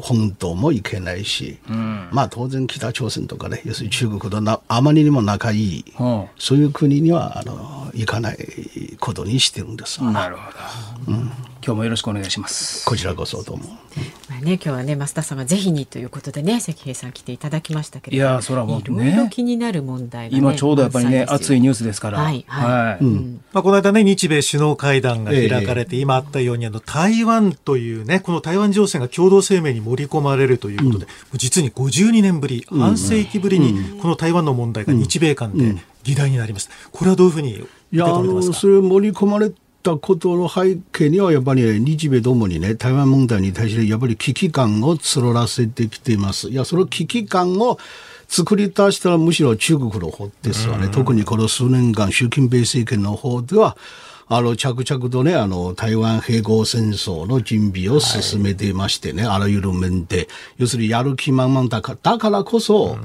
Speaker 4: 本島も行けないし、うん、まあ当然北朝鮮とかね要するに中国となあまりにも仲いい、うん、そういう国にはあの行かないことにしてるんです
Speaker 2: なるほど、うん今日もよろしくお願いします。
Speaker 4: こちらこそどうも。
Speaker 1: まあね、今日はね、増田さんがぜひにということでね、関平さん来ていただきましたけれど
Speaker 2: も。いや、そらも
Speaker 1: うね。いろいろ気になる問題
Speaker 2: が、ね、今ちょうどやっぱりね、熱いニュースですから。はい。はい。う
Speaker 3: ん。まあ、この間ね、日米首脳会談が開かれて、えー、今あったように、あの、台湾というね、この台湾情勢が共同声明に盛り込まれるということで、うん、実に52年ぶり、半世紀ぶりに、この台湾の問題が日米間で議題になります。これはどういうふうにいや、あの、
Speaker 4: それ盛り込まれたことの背景にはやっぱり、日米ともにね、台湾問題に対してやっぱり危機感を募らせてきています。いや、その危機感を作り出したらむしろ中国の方ですわね。特にこの数年間、習近平政権の方では、あの、着々とね、あの、台湾併合戦争の準備を進めていましてね、はい、あらゆる面で、要するにやる気満々だから、だからこそ、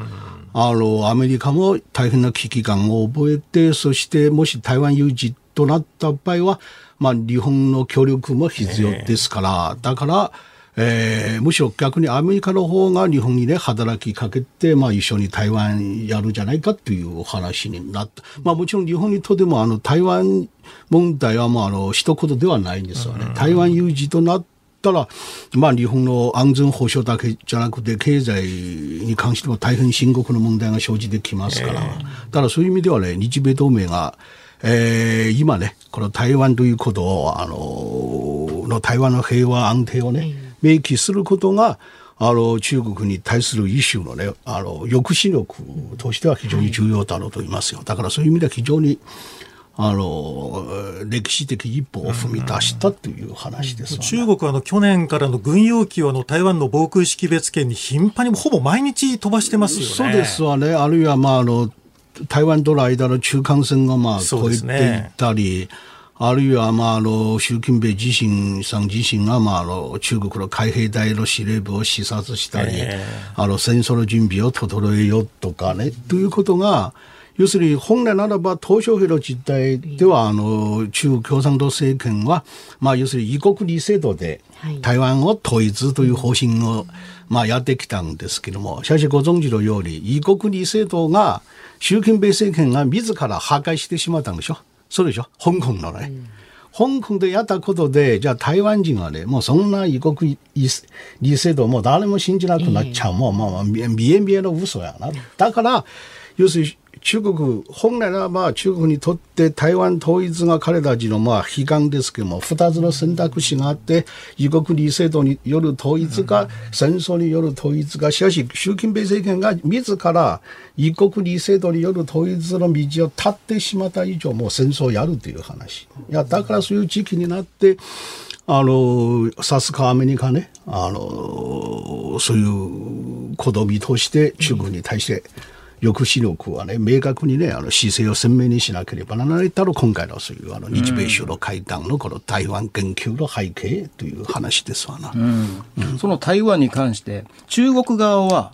Speaker 4: あの、アメリカも大変な危機感を覚えて、そしてもし台湾有事となった場合は、まあ、日本の協力も必要ですから、だから、えー、むしろ逆にアメリカの方が日本にね、働きかけて、まあ一緒に台湾やるじゃないかという話になった。まあもちろん日本にとってもあの台湾問題はもうあの一言ではないんですよね。台湾有事となったら、まあ日本の安全保障だけじゃなくて経済に関しても大変深刻な問題が生じてきますから。だからそういう意味ではね、日米同盟がえー、今ね、この台湾ということを、あの、の台湾の平和安定をね、明記することが、あの、中国に対するイシューのね、あの、抑止力としては非常に重要だろうと言いますよ。だからそういう意味では非常に、あの歴史的一歩を踏み出したという話です、ね、
Speaker 3: 中国はあの去年からの軍用機をあの台湾の防空識別圏に頻繁にほぼ毎日飛ばしてますよね。
Speaker 4: そうですわね。あるいはまああの台湾との間の中間線がまあ越えていったり、あるいは、まあ、あの、習近平自身さん自身が、まあ、あの、中国の海兵隊の司令部を視察したり、えー、あの、戦争の準備を整えようとかね、ということが、要するに本来ならば、鄧小平の実態では、あの、中国共産党政権は、まあ、要するに異国二制度で、台湾を統一という方針を、まあ、やってきたんですけども、しかしご存知のように、異国二制度が、習近平政権が自ら破壊してしまったんでしょそうでしょ香港のね。香港でやったことで、じゃあ台湾人はね、もうそんな異国理性度も誰も信じなくなっちゃう。もう、まあ、見え見えの嘘やな。だから、要するに中国、本来はまあ中国にとって台湾統一が彼たちのまあ悲願ですけども、二つの選択肢があって、異国理制度による統一か、戦争による統一か、しかし習近平政権が自ら異国理制度による統一の道を立ってしまった以上、もう戦争をやるという話。いや、だからそういう時期になって、あの、さすがアメリカね、あの、そういう子供として中国に対して、抑止力はね、明確にね、あの姿勢を鮮明にしなければならないだろう、今回のそういうあの日米首脳会談のこの台湾研究の背景という話ですわな。うん
Speaker 2: うん、その台湾に関して、中国側は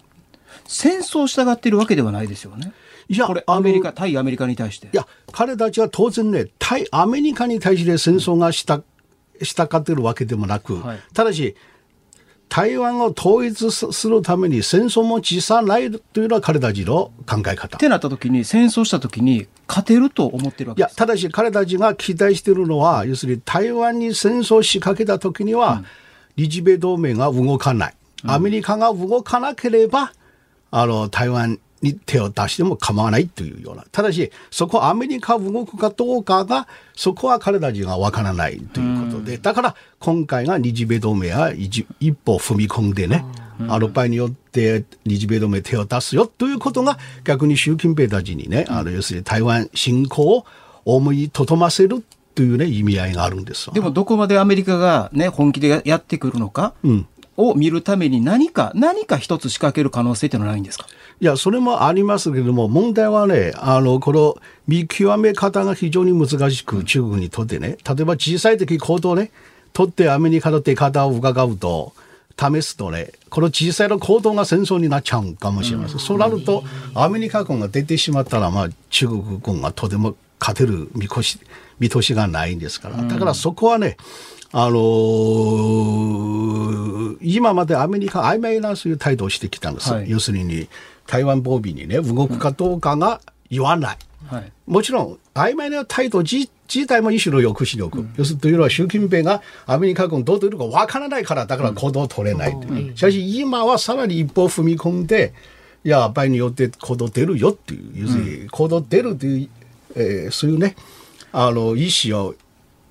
Speaker 2: 戦争したがっているわけではないですよね。いや、これアメリカ、対アメリカに対して。い
Speaker 4: や、彼たちは当然ね、対アメリカに対して戦争がした、したかってるわけでもなく、はい、ただし、台湾を統一するために戦争も辞さないというのは彼たちの考え方。
Speaker 2: ってなった時に戦争した時に勝てると思ってるわけ
Speaker 4: いやただし彼たちが期待しているのは要するに台湾に戦争を仕掛けた時には、うん、日米同盟が動かない、アメリカが動かなければあの台湾に手を出しても構わないというような。ただし、そこアメリカ動くかどうかが、そこは彼たちがわからないというこので、だから今回が日米同盟は一歩踏み込んでね、あの場合によって日米同盟手を出すよということが逆に習近平たちにね、あの要するに台湾侵攻を思いとどませるというね、意味合いがあるんです
Speaker 2: でもどこまでアメリカがね、本気でやってくるのか、うん、を見るために何か、何か一つ仕掛ける可能性っていうのはないんですか？
Speaker 4: いや、それもありますけれども、問題はね、あの、この見極め方が非常に難しく、中国にとってね、例えば小さい時行動ね、取ってアメリカの出方を伺うと、試すとね、この小さいの行動が戦争になっちゃうかもしれません。そうなると、アメリカ軍が出てしまったら、まあ、中国軍がとても勝てる見越し、見通しがないんですから。だからそこはね、あのー、今までアメリカ曖昧なそういう態度をしてきたんです。はい、要するに、台湾防備にね、動くかどうかが言わない。はい、もちろん、曖昧な態度自自体も一種の抑止力。うん、要するにというのは習近平がアメリカ軍どうというのかわからないから、だから行動を取れない、う。ん、しかし今はさらに一歩踏み込んで、いや、場合によって行動出るよっていう、要するに行動出るという、えー、そういうね、あの、意思を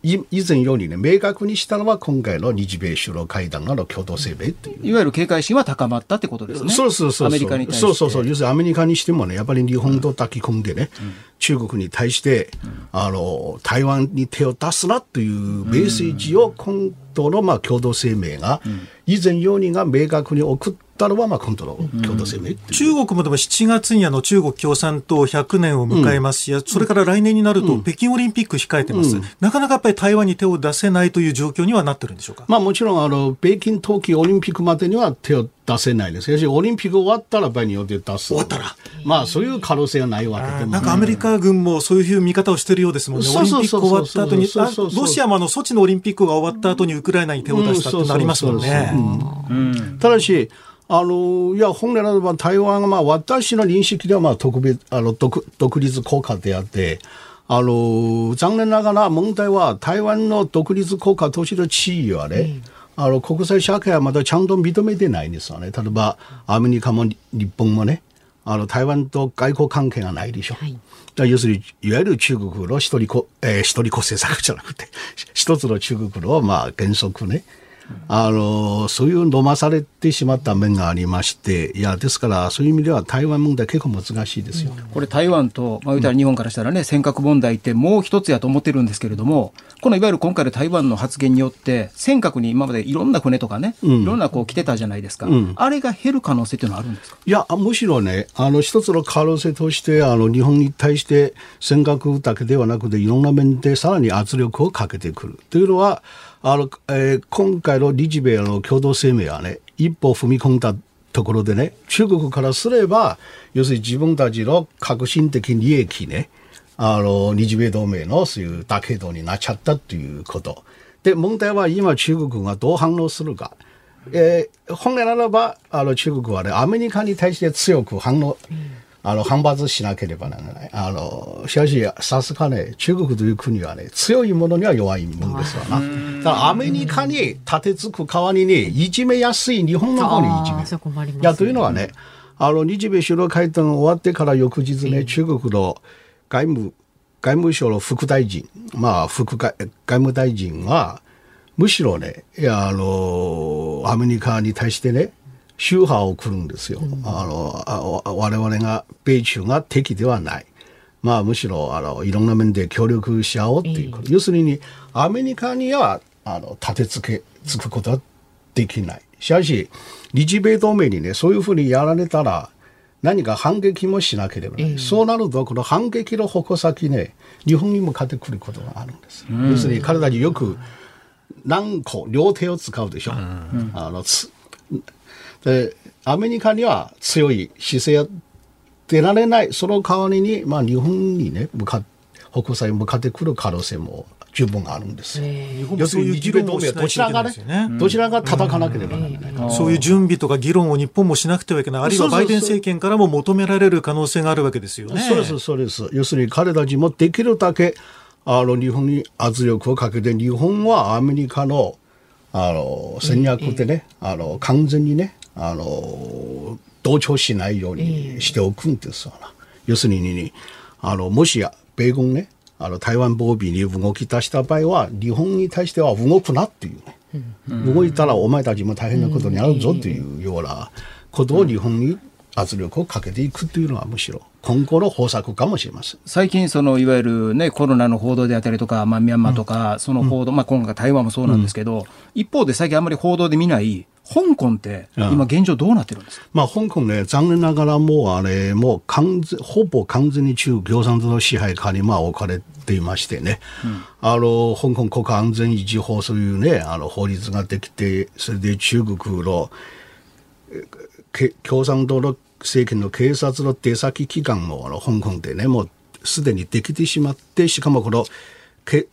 Speaker 4: 以前よりね、明確にしたのは今回の日米首脳会談の共同声明という。
Speaker 2: いわゆる警戒心は高まったってことですね。
Speaker 4: そうそうそう。ア
Speaker 2: メリカに対して。
Speaker 4: そうそうそう。要するにアメリカにしてもね、やっぱり日本と抱き込んでね、うん、中国に対して、うん、あの、台湾に手を出すなというメッセージを今度のまあ共同声明が、以前よりが明確に送ったのは、まあ、今度の共同声明、うん、
Speaker 3: 中国もでも7月にあの中国共産党100年を迎えますし、うん、それから来年になると北京オリンピック控えてます、うん、なかなかやっぱり台湾に手を出せないという状況にはなってるんでしょうか、
Speaker 4: まあ、もちろんあの北京冬季オリンピックまでには手を出せないです。しかし、オリンピック終わったら場合によって出す。
Speaker 3: 終わったら。
Speaker 4: まあ、そういう可能性はないわけで
Speaker 3: も。なんかアメリカ軍もそういう見方をしてるようですもんね。オリンピック終わった後に、ロシアもあの、ソチのオリンピックが終わった後にウクライナに手を出したってなりますもんね。
Speaker 4: ただし、あのいや本来ならば台湾は、まあ、私の認識ではまあ特別あの独独立国家であって、あの残念ながら問題は台湾の独立国家としての地位はね、うんあの国際社会はまだちゃんと認めてないんですよね。例えばアメリカも日本もね、あの台湾と外交関係がないでしょ。はい、要するにいわゆる中国の一人子、えー、一人子政策じゃなくて一つの中国のまあ原則ね。あのそういう飲まされてしまった面がありましていやですからそういう意味では台湾問題結構難しいですよ、
Speaker 2: これ台湾と、まあ、言うたら日本からしたらね尖閣問題ってもう一つやと思ってるんですけれどもこのいわゆる今回の台湾の発言によって尖閣に今までいろんな船とかね、うん、いろんなこう来てたじゃないですか、うん、あれが減る可能性っていうのはあるんですか？
Speaker 4: いやむしろねあの一つの可能性としてあの日本に対して尖閣だけではなくていろんな面でさらに圧力をかけてくる。というのはあの、えー、今回の日米の共同声明はね、一歩踏み込んだところでね、中国からすれば、要するに自分たちの革新的利益ね、あの、日米同盟のそういうだけどになっちゃったということ。で、問題は今中国がどう反応するか。えー、本来ならば、あの中国はね、アメリカに対して強く反応、うんあの、反発しなければならない。あの、しかし、さすがね、中国という国はね、強いものには弱いもんですわな。だからアメリカに立てつく代わりに、いじめやすい日本の方にいじめ。いや、というのはね、あの、日米首脳会談終わってから翌日ね、中国の外務、外務省の副大臣、まあ、副外外務大臣は、むしろね、いや、あの、アメリカに対してね、宗派を送るんですよ。うん、あの我々が米中が敵ではない。まあむしろあのいろんな面で協力し合おうっていうこと。えー、要するにアメリカにはあの立てつけつくことはできない。しかし日米同盟にねそういうふうにやられたら何か反撃もしなければなえー、そうなるとこの反撃の矛先ね日本にも勝ってくることがあるんです。要するに彼らによく何個両手を使うでしょ。うん、あので、アメリカには強い姿勢が出られない、その代わりに、まあ、日本にね、向かっ北西に向かってくる可能性も十分あるんです。要するに日米同盟どちらがね、どちらが叩かなければならない。
Speaker 3: そういう準備とか議論を日本もしなくてはいけない、あるいはバイデン政権からも求められる可能性があるわけですよね。
Speaker 4: そうです、そうです。要するに彼たちもできるだけ、あの、日本に圧力をかけて、日本はアメリカの、あの、戦略でね、あの、完全にね、あの、同調しないようにしておくんですわな。要するに、あの、もしや、米軍ね、あの台湾防備に動き出した場合は日本に対しては動くなっていうね、うん、動いたらお前たちも大変なことになるぞというようなことを日本に圧力をかけていくというのはむしろ今後の方策かもしれません。
Speaker 2: 最近そのいわゆる、ね、コロナの報道であったりとか、まあ、ミャンマーとか、その報道、うん、まあ、今回台湾もそうなんですけど、うん、一方で最近あんまり報道で見ない香港って今現状どうなってるんですか、
Speaker 4: まあ、香港ね、残念ながらもうあれ、もう完全、ほぼ完全に中共産党の支配下にまあ置かれていましてね、うん、あの、香港国家安全維持法そういうね、あの法律ができて、それで中国の共産党の政権の警察の出先機関もあの香港でね、もうすでにできてしまって、しかもこの、け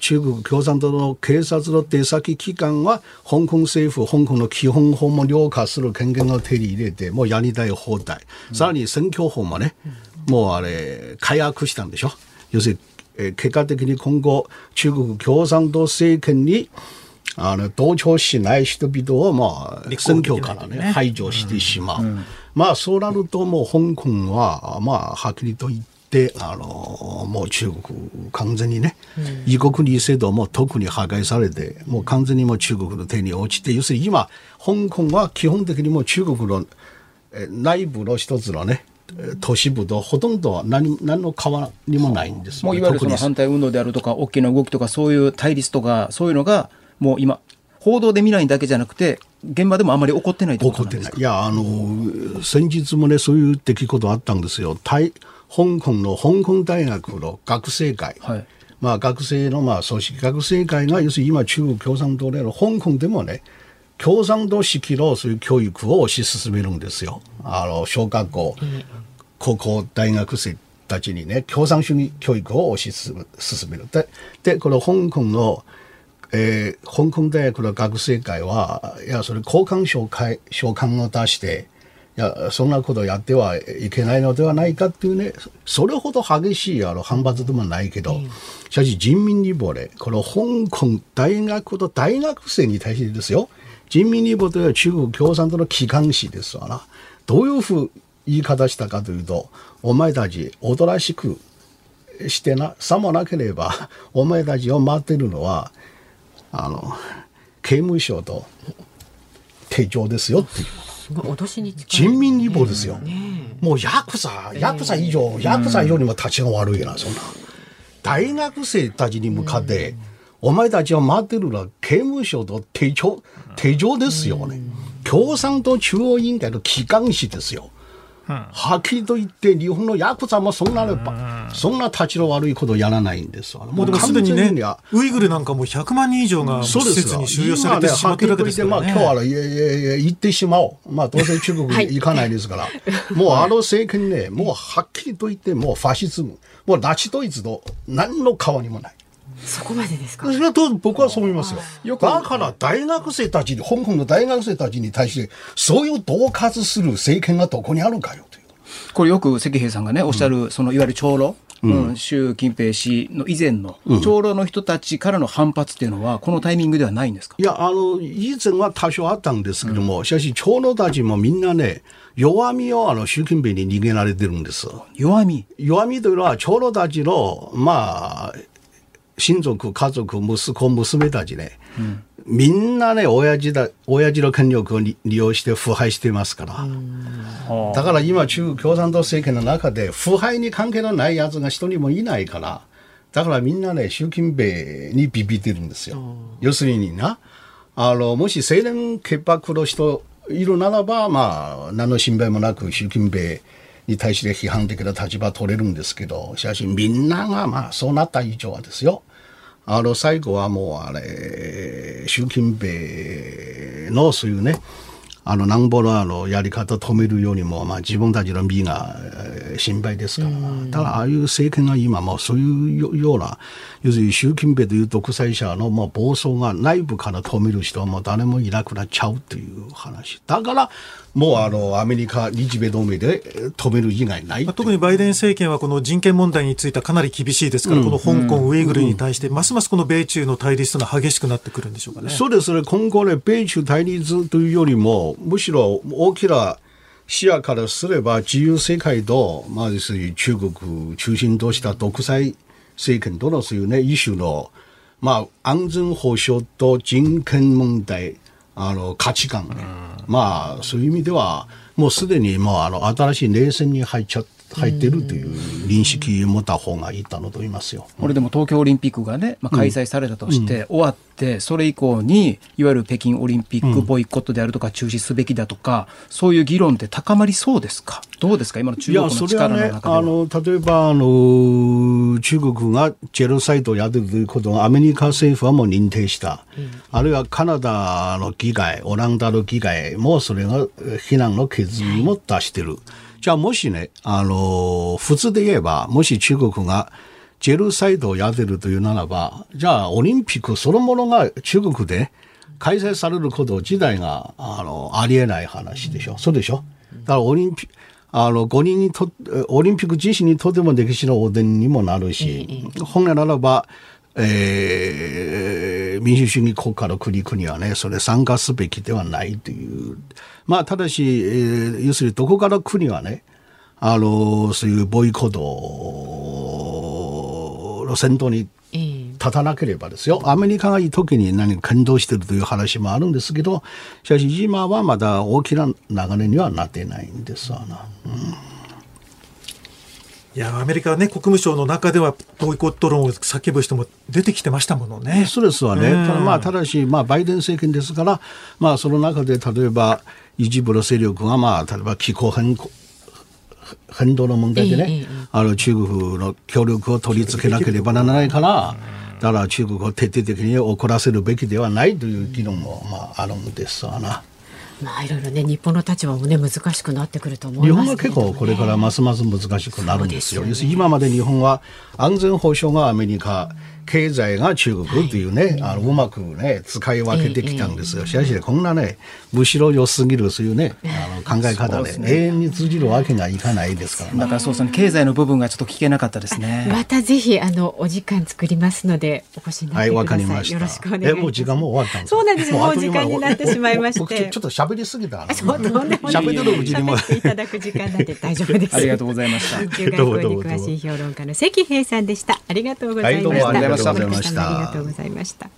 Speaker 4: 中国共産党の警察の出先機関は香港政府、香港の基本法も了解する権限を手に入れて、もうやりたい放題。うん、さらに選挙法もね、もうあれ、解約したんでしょ？要するに、え結果的に今後、中国共産党政権にあの同調しない人々を、まあ、選挙からね、排除してしまう。うんうん、まあ、そうなるともう香港は、まあ、はっきりと言って、であのもう中国完全にね、うん、異国二制度も特に破壊されてもう完全にもう中国の手に落ちて要するに今香港は基本的にもう中国の内部の一つのね都市部とほとんど何何の変わりもないんです
Speaker 2: もういわゆるその反対運動であるとか大きな動きとかそういう対立とかそういうのがもう今報道で見ないだけじゃなくて現場でもあまり起こってない起こってない。
Speaker 4: いやあの先日もねそういう出来事あったんですよ。香港の香港大学の学生会、はい、まあ、学生のまあ組織学生会が要するに今中国共産党での香港でもね共産党式のそういう教育を推し進めるんですよ。あの小学校、高校大学生たちにね共産主義教育を推し進める。ででこの香港のえー、香港大学の学生会はいやそれ交換賞会賞刊を出していやそんなことやってはいけないのではないかっていうねそれほど激しいあの反発でもないけど、しかし人民日報でこの香港大学と大学生に対してですよ人民日報というのは中国共産党の機関紙ですわなどういうふう言い方したかというとお前たちおとなしくしてなさもなければお前たちを待ってるのはあの刑務所と手帳ですよっていう。
Speaker 1: 脅しに
Speaker 4: 人民日報ですよ。もうヤクザ、ヤクザ以上、ヤクザ以上にも立ちが悪いな、そんな。大学生たちに向かって、お前たちは待ってるのは刑務所と手帳、手帳ですよね。共産党中央委員会の機関紙ですよ。はっきりと言って日本のヤクザもそんな、そんな立ちの悪いことやらないんですわ。
Speaker 3: もうでもすでにね、ウイグルなんかも100万人以上が施設に収容されてしまってるわけですからね。
Speaker 4: まあ今日はいやいやいや行ってしまおう。まあ当然中国に 行かないですから。はい、もうあの政権ね、もうはっきりと言ってもうファシズム、もうナチドイツと何の変わりもない。
Speaker 1: そこまでですか？
Speaker 4: 僕はそう思いますよ。だから大学生たちに、香港の大学生たちに対して、そういう恫喝する政権がどこにあるかよという。
Speaker 2: これよく関平さんがね、おっしゃる、うん、そのいわゆる長老。うん、習近平氏の以前の長老の人たちからの反発っていうのは、このタイミングではないんですか？
Speaker 4: いや、あの、以前は多少あったんですけども、うん、しかし長老たちもみんなね、弱みをあの習近平に逃げられてるんです。
Speaker 2: 弱み？
Speaker 4: 弱みというのは長老たちの、まあ、親族、家族、息子、娘たちね、うん、みんなね、親父だ、親父の権力を利用して腐敗してますから。だから今、中国共産党政権の中で、腐敗に関係のない奴が一人もいないから、だからみんなね、習近平にビビってるんですよ。要するにな、あの、もし青年潔白の人いるならば、まあ、何の心配もなく習近平に対して批判的な立場取れるんですけど、しかしみんながまあそうなった以上はですよ。あの、最後はもうあれ、習近平のそういうね、あの、なんぼのあの、やり方止めるよりも、まあ自分たちの身が心配ですから、ただああいう政権が今もそういうような、要するに習近平という独裁者のもう暴走が内部から止める人はもう誰もいなくなっちゃうという話。だから、もうあのアメリカ、日米同盟で止める以外ない、
Speaker 3: 特にバイデン政権はこの人権問題についてはかなり厳しいですから、うん、この香港、ウイグルに対して、ますますこの米中の対立というのは激しくなってくるんでしょうかね。
Speaker 4: そうですね、今後ね、米中対立というよりも、むしろ大きな視野からすれば自由世界と、まあ、中国中心とした独裁政権とのそういうね、イシュの、まあ、安全保障と人権問題、あの、価値観ね。まあ、そういう意味では、もうすでにもう、あの、新しい冷戦に入っちゃって、入ってるという認識を持った方がいいたのと言いますよ。
Speaker 2: これでも東京オリンピックがね、まあ、開催されたとして、終わってそれ以降にいわゆる北京オリンピックボイコットであるとか中止すべきだとか、そういう議論って高まりそうですか？どうですか？今の中国の力の中で
Speaker 4: ね、あの例えばあの中国がジェノサイドをやるということをアメリカ政府はもう認定した、うん、あるいはカナダの議会オランダの議会もそれが非難の決議も出してる。じゃあもしね、あの、普通で言えば、もし中国がジェルサイドをやってるというならば、じゃあオリンピックそのものが中国で開催されること自体が、あの、ありえない話でしょ。そうでしょ。だからオリンピック、あの、五人にと、オリンピック自身にとっても歴史の汚点にもなるし、本来ならば、えー、民主主義国家の国々はね、それ参加すべきではないという。まあ、ただし、えー、要するにどこから国はね、あの、そういうボイコットの先頭に立たなければですよ、アメリカがいい時に何か感動しているという話もあるんですけど、しかし今はまだ大きな流れにはなってないんですわな。うん
Speaker 3: いやアメリカはね国務省の中ではボイコット論を叫ぶ人も出てきてましたものね。
Speaker 4: そうですわね。ただまあただしまあバイデン政権ですからまあその中で例えば一部の勢力がまあ例えば気候変変動の問題でね、あの中国の協力を取り付けなければならないから。だから中国を徹底的に怒らせるべきではないという議論もまああるんですわな。
Speaker 1: まあいろいろね日本の立場もね難しくなってくると思い
Speaker 4: ます、ね、日本は結構これからますます難しくなるんですよ。すよね、今まで日本は安全保障がアメリカ、経済が中国というね、はい、あのうまくね使い分けてきたんですよ。しかしこんなねむしろ良すぎるそういうねあの考え方で、ね、永遠に通じるわけがいかないですから、
Speaker 2: ね、だからそうですね経済の部分がちょっと聞けなかったですね。
Speaker 1: またぜひあのお時間作りますのでお越しになってください。はいわかりました。よろしくお願いします。
Speaker 4: えもう時間も終わったんです
Speaker 1: そうなんですもう時間になってしまいまして。
Speaker 4: ちょっと喋りすぎた。
Speaker 1: 喋るうちにもいただく時間なんて大丈夫です。
Speaker 2: ありがとうございました。
Speaker 1: 中学校に詳しい評論家の関平さんでした。ありがとうございました。はい、ありがとうございました。ありがとうございました。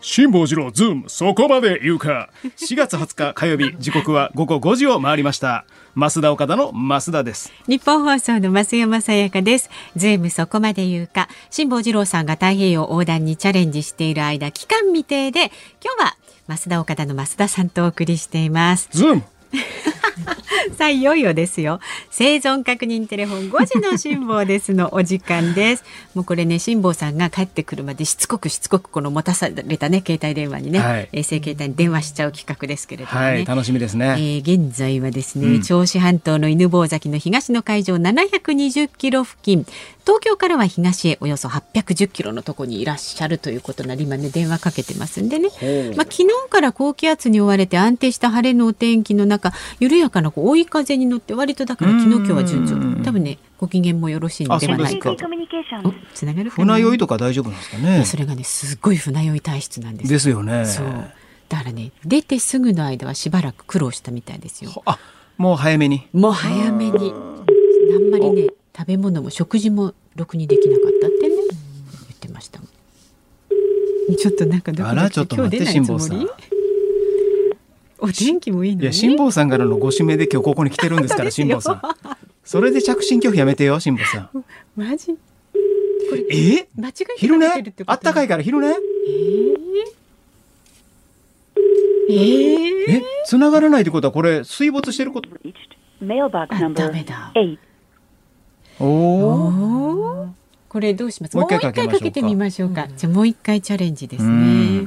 Speaker 2: 辛坊治郎ズームそこまで言うか。4月20日火曜日時刻は午後5時を回りました。ますだおかだの増田です。
Speaker 1: ニッポン放送の増山さやかです。ズームそこまで言うか。辛坊治郎さんが太平洋横断にチャレンジしている間期間未定で今日はますだおかだの増田さんとお送りしています。
Speaker 2: ズーム
Speaker 1: さあいよいよですよ。生存確認テレフォン5時の辛坊ですのお時間です。もうこれね辛坊さんが帰ってくるまでしつこくしつこくこの持たされたね携帯電話にね、はい、衛星携帯に電話しちゃう企画ですけれども、ね、はい、
Speaker 2: 楽しみですね、
Speaker 1: えー、現在はですね、うん、銚子半島の犬吠埼の東の海上720キロ付近。東京からは東へおよそ810キロのところにいらっしゃるということなり今ね電話かけてますんでね、まあ、昨日から高気圧に追われて安定した晴れのお天気の中緩やかなこう追い風に乗って割とだから昨日今日は順調。多分ねご機嫌もよろしいのではないか。とつながる
Speaker 2: 船酔いとか大丈夫なんですかね。
Speaker 1: それがねすごい船酔い体質なんです
Speaker 2: ですよね。
Speaker 1: そう。だからね出てすぐの間はしばらく苦労したみたいですよ。
Speaker 2: あもう早めに。
Speaker 1: もう早めに。あんまりね食べ物も食事もろくにできなかったってね言ってましたちょっとなんか
Speaker 2: あらちょっと待って辛抱さん
Speaker 1: お天気もいい
Speaker 2: いや辛坊さんからのご指名で今日ここに来てるんですから 辛坊さん。それで着信拒否やめてよ辛坊さん。
Speaker 1: マジ？
Speaker 2: これえ？間違え昼寝？あったかいから昼寝？え
Speaker 1: ー、えー、
Speaker 2: え？繋がらないってことはこれ水没してること？
Speaker 1: あダメだ。お
Speaker 2: お
Speaker 1: これどうします？もう一回かけてみましょうか、じゃもう一回チャレンジですね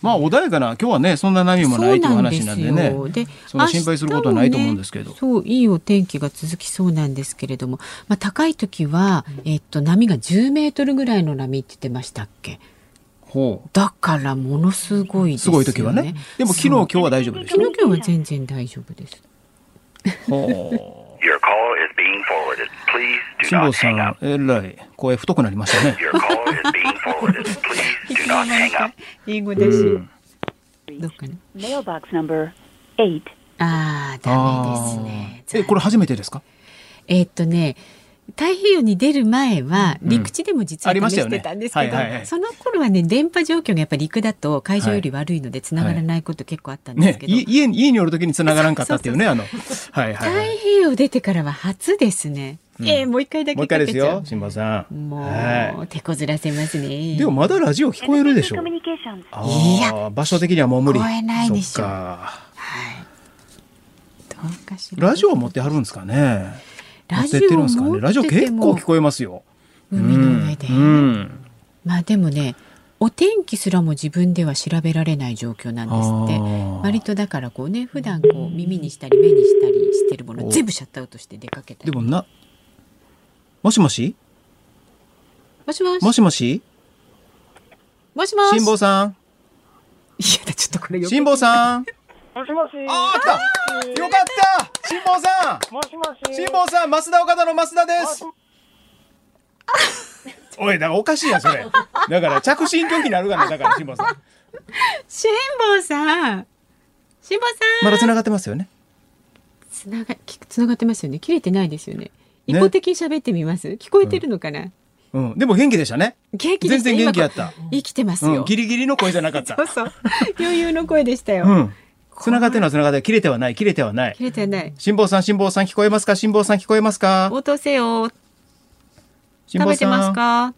Speaker 2: まあ穏やかな今日はねそんな波もないという話なんでね。でその心配することはないと思うんですけど、ね、
Speaker 1: そういいお天気が続きそうなんですけれども、まあ、高い時は、えっと、波が10メートルぐらいの波って言ってましたっけ？ほう。だからものすごい、ね、
Speaker 2: すごい時はね。でも昨日今日は大丈夫で
Speaker 1: す昨日今日は全然大丈夫です。ほう
Speaker 2: 辛坊さん、えらい声太くなりましたね。
Speaker 1: 英語だし。どっかね。ああ、ダメですね。
Speaker 2: え、これ初めてですか？
Speaker 1: えっとね、太平洋に出る前は陸地でも実は試してたんですけど、その頃はね電波状況がやっぱり陸だと海上より悪いので繋がらないこと結構あったんですけど、はい
Speaker 2: はいね、家家におる時に繋がらんかったっていうねあの、
Speaker 1: はいはい、太平洋出てからは初ですね。うん、えー、もう一回だけ
Speaker 2: もう一回ですよ、辛坊さ
Speaker 1: ん。もう、はい、手こずらせますね。
Speaker 2: でもまだラジオ聞こえるでしょ。いや、場所的にはもう無理。
Speaker 1: 聞こえないでしょ。
Speaker 2: はい。どうかしら。ラジオ持ってはるんですかね。ラジオですかね。ラジオ結構聞こえますよ。
Speaker 1: 海の上で。うん、まあでもね。お天気すらも自分では調べられない状況なんですって。割とだからこうね普段こう耳にしたり目にしたりしてるもの全部シャットアウトして出かけた
Speaker 2: でもなもしもし？
Speaker 1: もしも
Speaker 2: し。もしもし？
Speaker 1: もしもし。
Speaker 2: 辛坊さん。
Speaker 1: いやちょっとこれ
Speaker 2: 辛坊さん
Speaker 5: もしもし。
Speaker 2: ああ、来た。よかった。辛坊さ
Speaker 5: ん。もしもし。
Speaker 2: 辛坊さん、増田岡田の増田です。おい、だからおかしいやん、それ。だから着信拒否になるがな、だから辛坊さん。
Speaker 1: 辛坊さん。辛坊さん。
Speaker 2: まだ繋がってますよね。
Speaker 1: 繋が、繋がってますよね。切れてないですよね。一方的に喋ってみます？聞こえてるのかな？
Speaker 2: うん、でも元気でしたね。
Speaker 1: 元気
Speaker 2: 全然元気やった。
Speaker 1: 生きてますよ、
Speaker 2: ギリギリの声じゃなかった。
Speaker 1: そうそう。余裕の声でしたよ。うん。
Speaker 2: 繋がってるのは繋がってる。切れてはない、切れてはない。
Speaker 1: 切れてない。
Speaker 2: 辛坊さん、辛坊さん聞こえますか？辛坊さん聞こえますか？
Speaker 1: 応答せよ。食べてますか？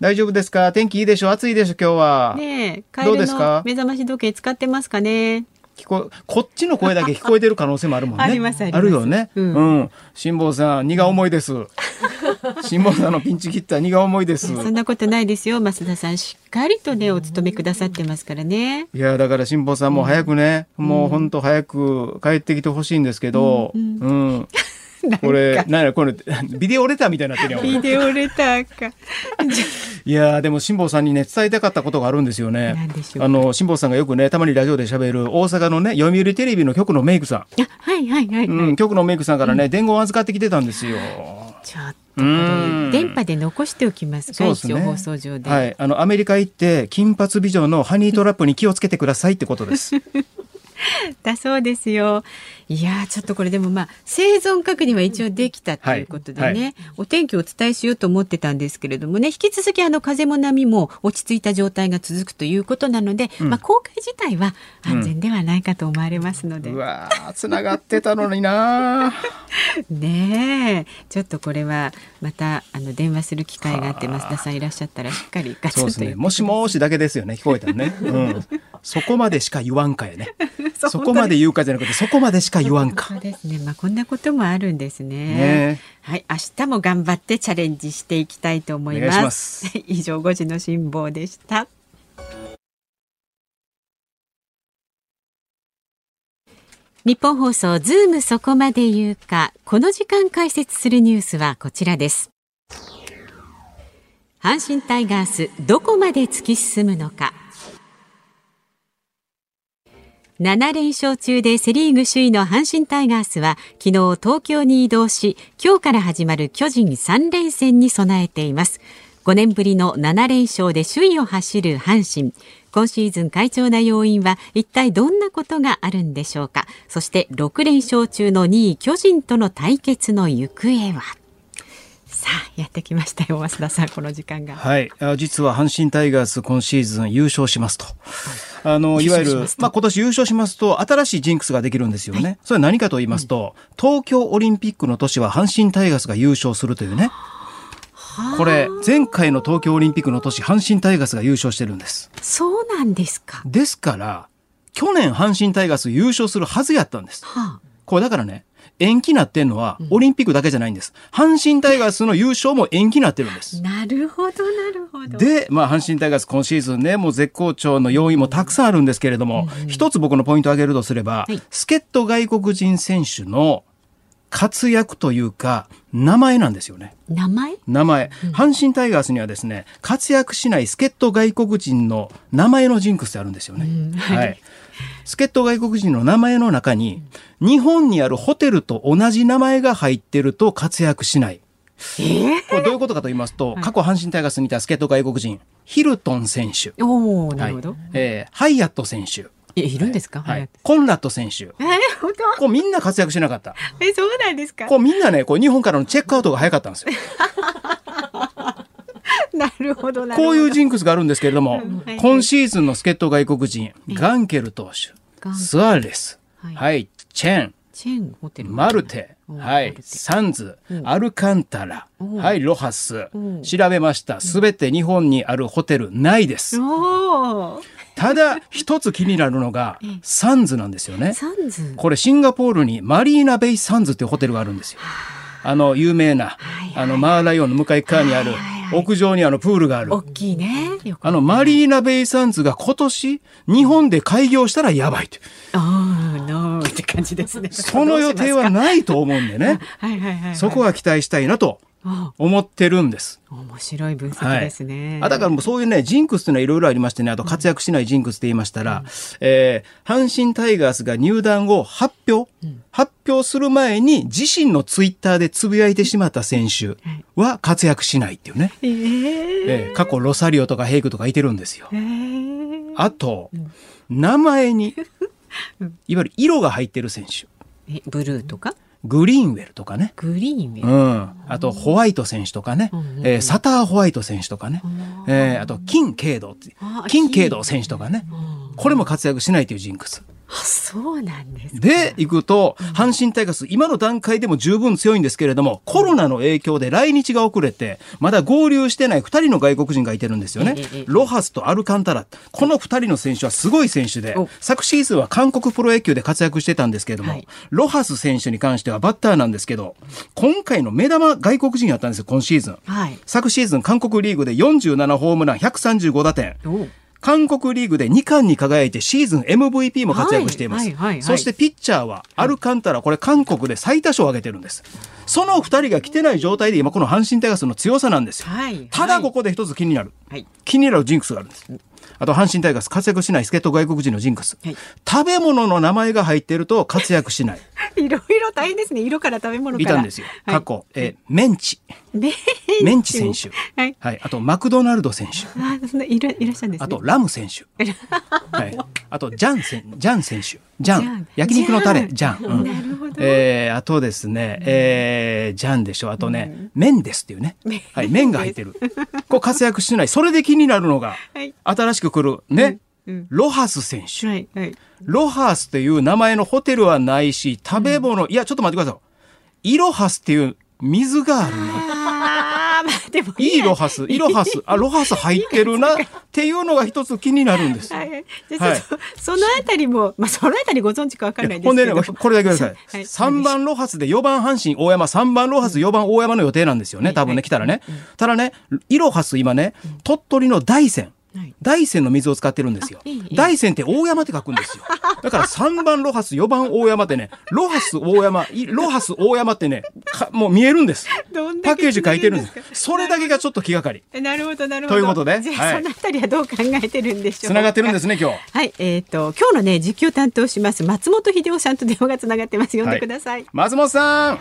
Speaker 2: 大丈夫ですか？天気いいでしょ？暑いでしょ？今日は。
Speaker 1: ねえ、どうですか？目覚まし時計使ってますかね？
Speaker 2: 聞ここっちの声だけ聞こえてる可能性もあるもんね。
Speaker 1: ありますあ
Speaker 2: るよね。うん。うん、辛坊さん、荷が重いです。辛坊さんのピンチ切った荷が重いです。
Speaker 1: そんなことないですよ、増田さん。しっかりとね、お勤めくださってますからね。
Speaker 2: いや、だから辛坊さんも早くね、うん、もう本当早く帰ってきてほしいんですけど、うん、うんこれ、なんやこれ、ビデオレターみたいになってるやん。
Speaker 1: ビデオレターか。
Speaker 2: いやでも辛坊さんにね、伝えたかったことがあるんですよね。あの、辛坊さんがよくね、たまにラジオで喋る大阪のね、読売テレビの局のメイクさん。
Speaker 1: はいはいはい、はい、う
Speaker 2: ん、局のメイクさんからね、うん、伝言を預かってきてたんですよ。
Speaker 1: ちょっと電波で残しておきますか、すね、放送上で。
Speaker 2: はい、あのアメリカ行って金髪美女のハニートラップに気をつけてくださいってことです。
Speaker 1: だそうですよ。いやちょっとこれでもまあ生存確認は一応できたということでね、はいはい、お天気をお伝えしようと思ってたんですけれどもね引き続きあの風も波も落ち着いた状態が続くということなので、うん、まあ公開自体は安全ではないかと思われますので、
Speaker 2: うん、うわつながってたのにな
Speaker 1: ねえちょっとこれはまたあの電話する機会があって増田さんいらっしゃったらしっかり
Speaker 2: ガツンと、ね、もしもしだけですよね聞こえたね、うん、そこまでしか言わんかやね。そこまで言うかじゃなくてそこまでしか言わんか。
Speaker 1: そうですね。まあこんなこともあるんですね。ねはい、明日も頑張ってチャレンジしていきたいと思います。ます 以上5時の辛抱でした。ニッポン放送ズームそこまで言うかこの時間解説するニュースはこちらです阪神タイガースどこまで突き進むのか7連勝中でセリーグ首位の阪神タイガースは昨日東京に移動し今日から始まる巨人3連戦に備えています。5年ぶりの7連勝で首位を走る阪神。今シーズン快調な要因は一体どんなことがあるんでしょうか。そして6連勝中の2位巨人との対決の行方は。さあやってきましたよ増田さんこの時間が。
Speaker 2: はい。実は阪神タイガース今シーズン優勝しますと、あのいわゆるまあ今年優勝しますと新しいジンクスができるんですよね、はい、それは何かと言いますと、うん、東京オリンピックの年は阪神タイガースが優勝するというね。これ前回の東京オリンピックの年阪神タイガースが優勝してるんです。
Speaker 1: そうなんですか。
Speaker 2: ですから去年阪神タイガース優勝するはずやったんです、はあ、これだからね延期なってんのは、オリンピックだけじゃないんです。阪神タイガースの優勝も延期なってるんです。
Speaker 1: なるほど、なるほど。
Speaker 2: で、まあ、阪神タイガース今シーズンね、もう絶好調の要因もたくさんあるんですけれども、うん、一つ僕のポイントを挙げるとすれば、はい、助っ人外国人選手の活躍というか、名前なんですよね。
Speaker 1: 名前？
Speaker 2: 名前、うん、阪神タイガースにはですね、活躍しない助っ人外国人の名前のジンクスってあるんですよね。うん、はい。助っ人外国人の名前の中に、日本にあるホテルと同じ名前が入ってると活躍しない。
Speaker 1: えー、
Speaker 2: これどういうことかと言いますと、過去阪神タイガースにいた助っ人外国人、ヒルトン選手。
Speaker 1: おなるほど。はい、
Speaker 2: えー、ハイアット選手。
Speaker 1: いるんですか、
Speaker 2: はい、コンラッド選手。えー、本当？こうみんな活躍しなかった。
Speaker 1: え、そうなんですか？
Speaker 2: こうみんなね、こう日本からのチェックアウトが早かったんですよ。
Speaker 1: なるほど
Speaker 2: こういうジンクスがあるんですけれども、今シーズンの助っ人外国人、ガンケル投手、スアレス、はい、はい、チェン、チェンホテルマルテ、はい、サンズ、アルカンタラ、はい、ロハス、調べました。すべて日本にあるホテルないです。ただ一つ気になるのが サンズなんですよね。これシンガポールにマリーナベイサンズっていうホテルがあるんですよ。あ。の有名な、あのマーライオンの向かい側にある、屋上にあのプールがある。
Speaker 1: 大きいね。
Speaker 2: あのマリーナベイサンズが今年日本で開業したらやばいって。
Speaker 1: ああ、ノーって感じですね。
Speaker 2: その予定はないと思うんでね。はいはいはい、そこは期待したいなと思ってるんです。
Speaker 1: 面白い分析ですね。はい、
Speaker 2: あだからもうそういうね、ジンクスっていうのはいろいろありましてね、あと活躍しないジンクスって言いましたら、うん、えー、阪神タイガースが入団を発表、うん、発表する前に自身のツイッターでつぶやいてしまった選手は活躍しないっていうね。えー、えー、過去ロサリオとかヘイクとかいてるんですよ。えー、あと、うん、名前に、いわゆる色が入ってる選手。
Speaker 1: えブルーとか？
Speaker 2: グリーンウェルとかね。
Speaker 1: グリーンウェ
Speaker 2: ル。うん。あと、ホワイト選手とかね。えー、サターホワイト選手とかね。えー、あと、金慶道金慶道選手とかね。これも活躍しないというジンクス。
Speaker 1: そうなんです
Speaker 2: で、行くと、阪神タイガース、今の段階でも十分強いんですけれども、コロナの影響で来日が遅れて、まだ合流してない2人の外国人がいてるんですよね。ロハスとアルカンタラ。この2人の選手はすごい選手で、昨シーズンは韓国プロ野球で活躍してたんですけれども、はい、ロハス選手に関してはバッターなんですけど、今回の目玉外国人やったんですよ、今シーズン。はい、昨シーズン韓国リーグで47ホームラン、135打点。韓国リーグで2冠に輝いてシーズン MVP も活躍しています。そしてピッチャーはアルカンタラ、これ韓国で最多勝を挙げてるんです。その2人が来てない状態で今この阪神タイガースの強さなんですよ。ただここで一つ気になる、気になるジンクスがあるんです。あと阪神タイガース活躍しない助っ人外国人のジンクス、はい、食べ物の名前が入っていると活躍しない
Speaker 1: いろいろ大変ですね。色から食べ物い
Speaker 2: たんですよ。過去、えメンチ。メンチ選手、はい、はい、あとマクドナルド選手。
Speaker 1: あそんないらいらっしゃるんです、ね、
Speaker 2: あとラム選手。はい、あとジャン選ジャン選手。ジャン。焼肉のタレ。ジャン、うん、なるほど、えー、あとですね、えー、ジャンでしょ。あとね、うん、麺ですっていうね、はい、麺が入ってる。こう活躍しない。それで気になるのが、はい、新しく来るね、うん、ロハス選手、はい。はい、ロハスっていう名前のホテルはないし食べ物、いやちょっと待ってくださいイロハスっていう水があるの。いいロハス、イロハス、あ、ロハス入ってるな っていうのが一つ気になるんです。はい、はい、
Speaker 1: そのあたりも、まあ、そのあたりご存知かわかんないですけど。ほんで
Speaker 2: ね、これだけください。はい、3番ロハスで4番阪神大山、3番ロハス4番大山の予定なんですよね。多分ね、来たらね。ただね、イロハス今ね、鳥取の大山。大山の水を使ってるんですよ。大山って大山って書くんですよ。だから3番ロハス、4番大山ってね、ロハス大山、ロハス大山ってね、もう見えるんです。パッケージ書いてるんです。それだけがちょっと気がかり。
Speaker 1: なるほど、なるほど。
Speaker 2: ということで。
Speaker 1: じゃあ、そのあたりはどう考えてるんでしょう？
Speaker 2: つながってるんですね、今日。
Speaker 1: はい、えっ、ー、と、今日のね、実況担当します、松本秀夫さんと電話がつながってます。読んでください、
Speaker 2: 松本さん。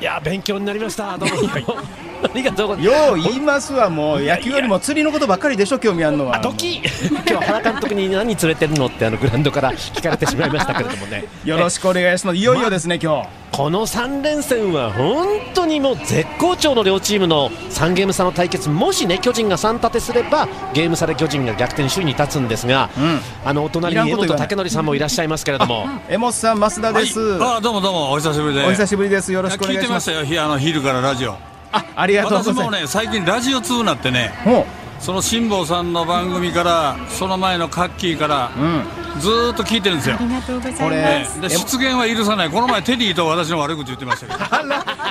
Speaker 5: いや勉強になりましたどうもありがとうござ
Speaker 2: います。よう言いますわもう野球よりも釣りのことばっかりでしょ興味あるのは。
Speaker 5: ドキ今日原監督に何連れてるのってあのグラウンドから聞かれてしまいましたけれどもね。
Speaker 2: よろしくお願いします。いよいよですね、今日
Speaker 5: この3連戦は本当にもう絶好調の両チームの3ゲーム差の対決もしね巨人が3立てすればゲーム差で巨人が逆転首位に立つんですが、うん、あのお隣に江本武則さんもいらっしゃいますけれども。
Speaker 2: 江本さん増田です、
Speaker 6: はい、あどうもどうもお久しぶりで。す
Speaker 2: お久しぶりです。よろしくお願いします。
Speaker 6: 聞いてましたよ。あの昼からラジオ
Speaker 2: あありがとうございます。私
Speaker 6: もね最近ラジオ通なってねその辛坊さんの番組からその前のカッキーから、うん、ずっと聞いてるんですよ。
Speaker 1: ありがとうございます。
Speaker 6: で出現は許さない。この前テディと私の悪口言ってましたけど。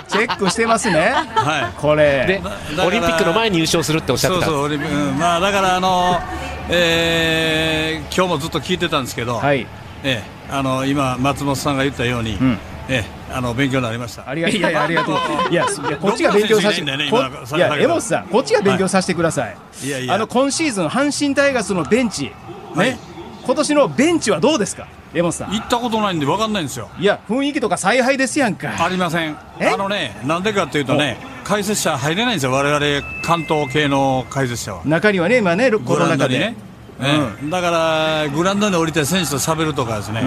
Speaker 2: チェックしてますね。
Speaker 5: はい。これ。でオリンピックの前に優勝するっておっしゃってた。そうそう、うん、
Speaker 6: まあだからあのえー、今日もずっと聞いてたんですけど、はい。えー、あの今松本さんが言ったように、うんええ、あの勉強になりました。
Speaker 2: ありがとう。いや ありがとう。いやこっちが勉強させて、ね、いや江本さんこっちが勉強させてください。はい、いやいや。あの今シーズン阪神タイガースのベンチ。ね、はい、今年のベンチはどうですか？江本さん。
Speaker 6: 行ったことないんで分かんないんですよ。
Speaker 2: いや雰囲気とか采配ですやんか。
Speaker 6: ありません。あのねなんでかっていうとね解説者入れないんですよ。我々関東系の解説者は。
Speaker 2: 中にはね今ねコロナ禍で。ね。
Speaker 6: うん、だからグラウンドに降りて選手と喋るとかですね、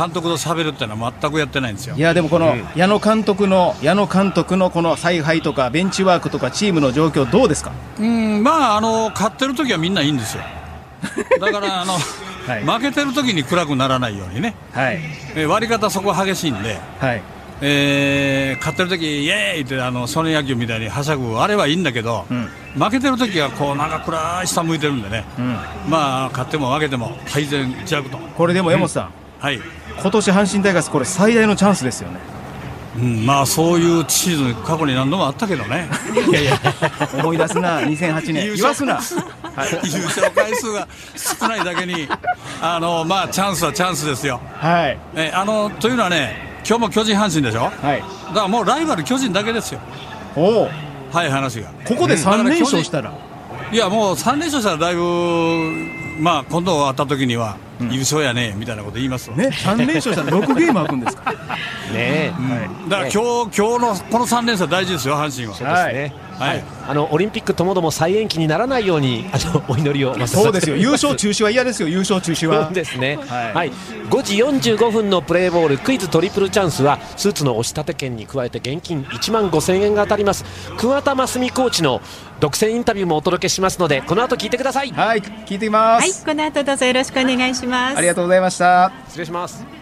Speaker 6: 監督と喋るっていうのは全くやってないんですよ。
Speaker 2: いやでもこの矢野監督の矢野監督のこの采配とかベンチワークとかチームの状況どうですか？
Speaker 6: うんまああの勝ってる時はみんないいんですよ。だからあの、はい、負けてる時に暗くならないようにね、はい、え割り方そこ激しいんで、はい。えー、勝ってる時イエーイってあのソネ野球みたいにはしゃぐあれはいいんだけど、うん、負けてる時はこうなんか暗い下向いてるんでね、うん、まあ勝っても負けても改善弱と。
Speaker 2: これでも江本さん、うん、はい今年阪神タイガースこれ最大のチャンスですよね。
Speaker 6: うん、まあそういうシーズン過去に何度もあったけどね。
Speaker 2: いやいや思い出すな2008年言わすな、はい、
Speaker 6: 優勝回数が少ないだけにあのまあチャンスはチャンスですよ。はい。えあのというのはね今日も巨人阪神でしょ、はい、だからもうライバル巨人だけですよ。おお。はい話が。
Speaker 2: ここで3連勝したら、
Speaker 6: いやもう3連勝したらだいぶまあ今度会った時には優勝やねみたいなこと言います
Speaker 2: ね3連勝したら6ゲーム空くんですか
Speaker 6: ね、うん、だから今日今日のこの3連勝大事ですよ阪神は。
Speaker 5: そうですね、はい、あのオリンピックともども再延期にならないようにあの お祈りを
Speaker 2: そうですよ。優勝中止は嫌ですよ。優勝中止は。
Speaker 5: ですね、はい、はい、5時45分のプレーボールクイズトリプルチャンスはスーツの押し立て券に加えて現金1万5000円が当たります。桑田真澄コーチの独占インタビューもお届けしますのでこの後聞いてください。
Speaker 2: はい聞いてみます。はい
Speaker 1: この後どうぞよろしくお願いします。
Speaker 2: ありがとうございました。
Speaker 5: 失礼します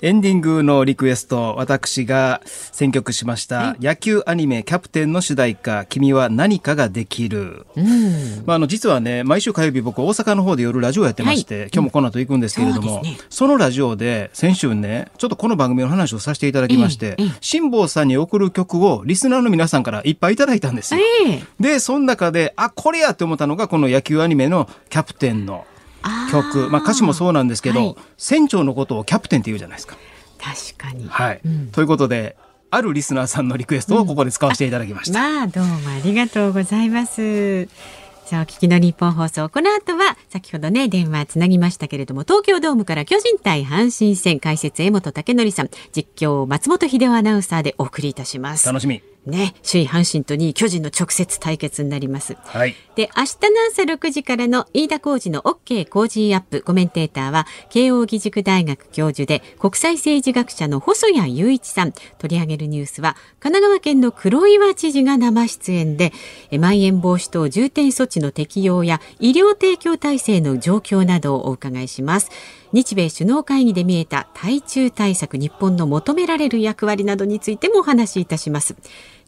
Speaker 2: エンディングのリクエスト、私が選曲しました、野球アニメキャプテンの主題歌、君は何かができる。うん、まあ、あの、実はね、毎週火曜日僕大阪の方で夜ラジオやってまして、はい、今日もこの後行くんですけれども、うん。そね、そのラジオで先週ね、ちょっとこの番組の話をさせていただきまして、辛坊さんに送る曲をリスナーの皆さんからいっぱいいただいたんですよ。で、その中で、あ、これやって思ったのがこの野球アニメのキャプテンの曲まあ、歌詞もそうなんですけど、はい、船長のことをキャプテンって言うじゃないですか。
Speaker 1: 確かに、
Speaker 2: はいうん、ということであるリスナーさんのリクエストをここで使わせていただきました。
Speaker 1: うん、まあどうもありがとうございます。さあ、お聞きの日本放送。この後は、先ほどね、電話つなぎましたけれども、東京ドームから巨人対阪神戦解説、江本武則さん、実況、松本秀夫アナウンサーでお送りいたします。
Speaker 2: 楽しみ。
Speaker 1: ね、首位阪神と2位巨人の直接対決になります。はい。で、明日の朝6時からの飯田浩二の OK 工事アップコメンテーターは、慶応義塾大学教授で国際政治学者の細谷雄一さん。取り上げるニュースは、神奈川県の黒岩知事が生出演で、まん延防止等重点措置の適用や医療提供体制の状況などをお伺いします。日米首脳会議で見えた対中対策日本の求められる役割などについてもお話しいたします。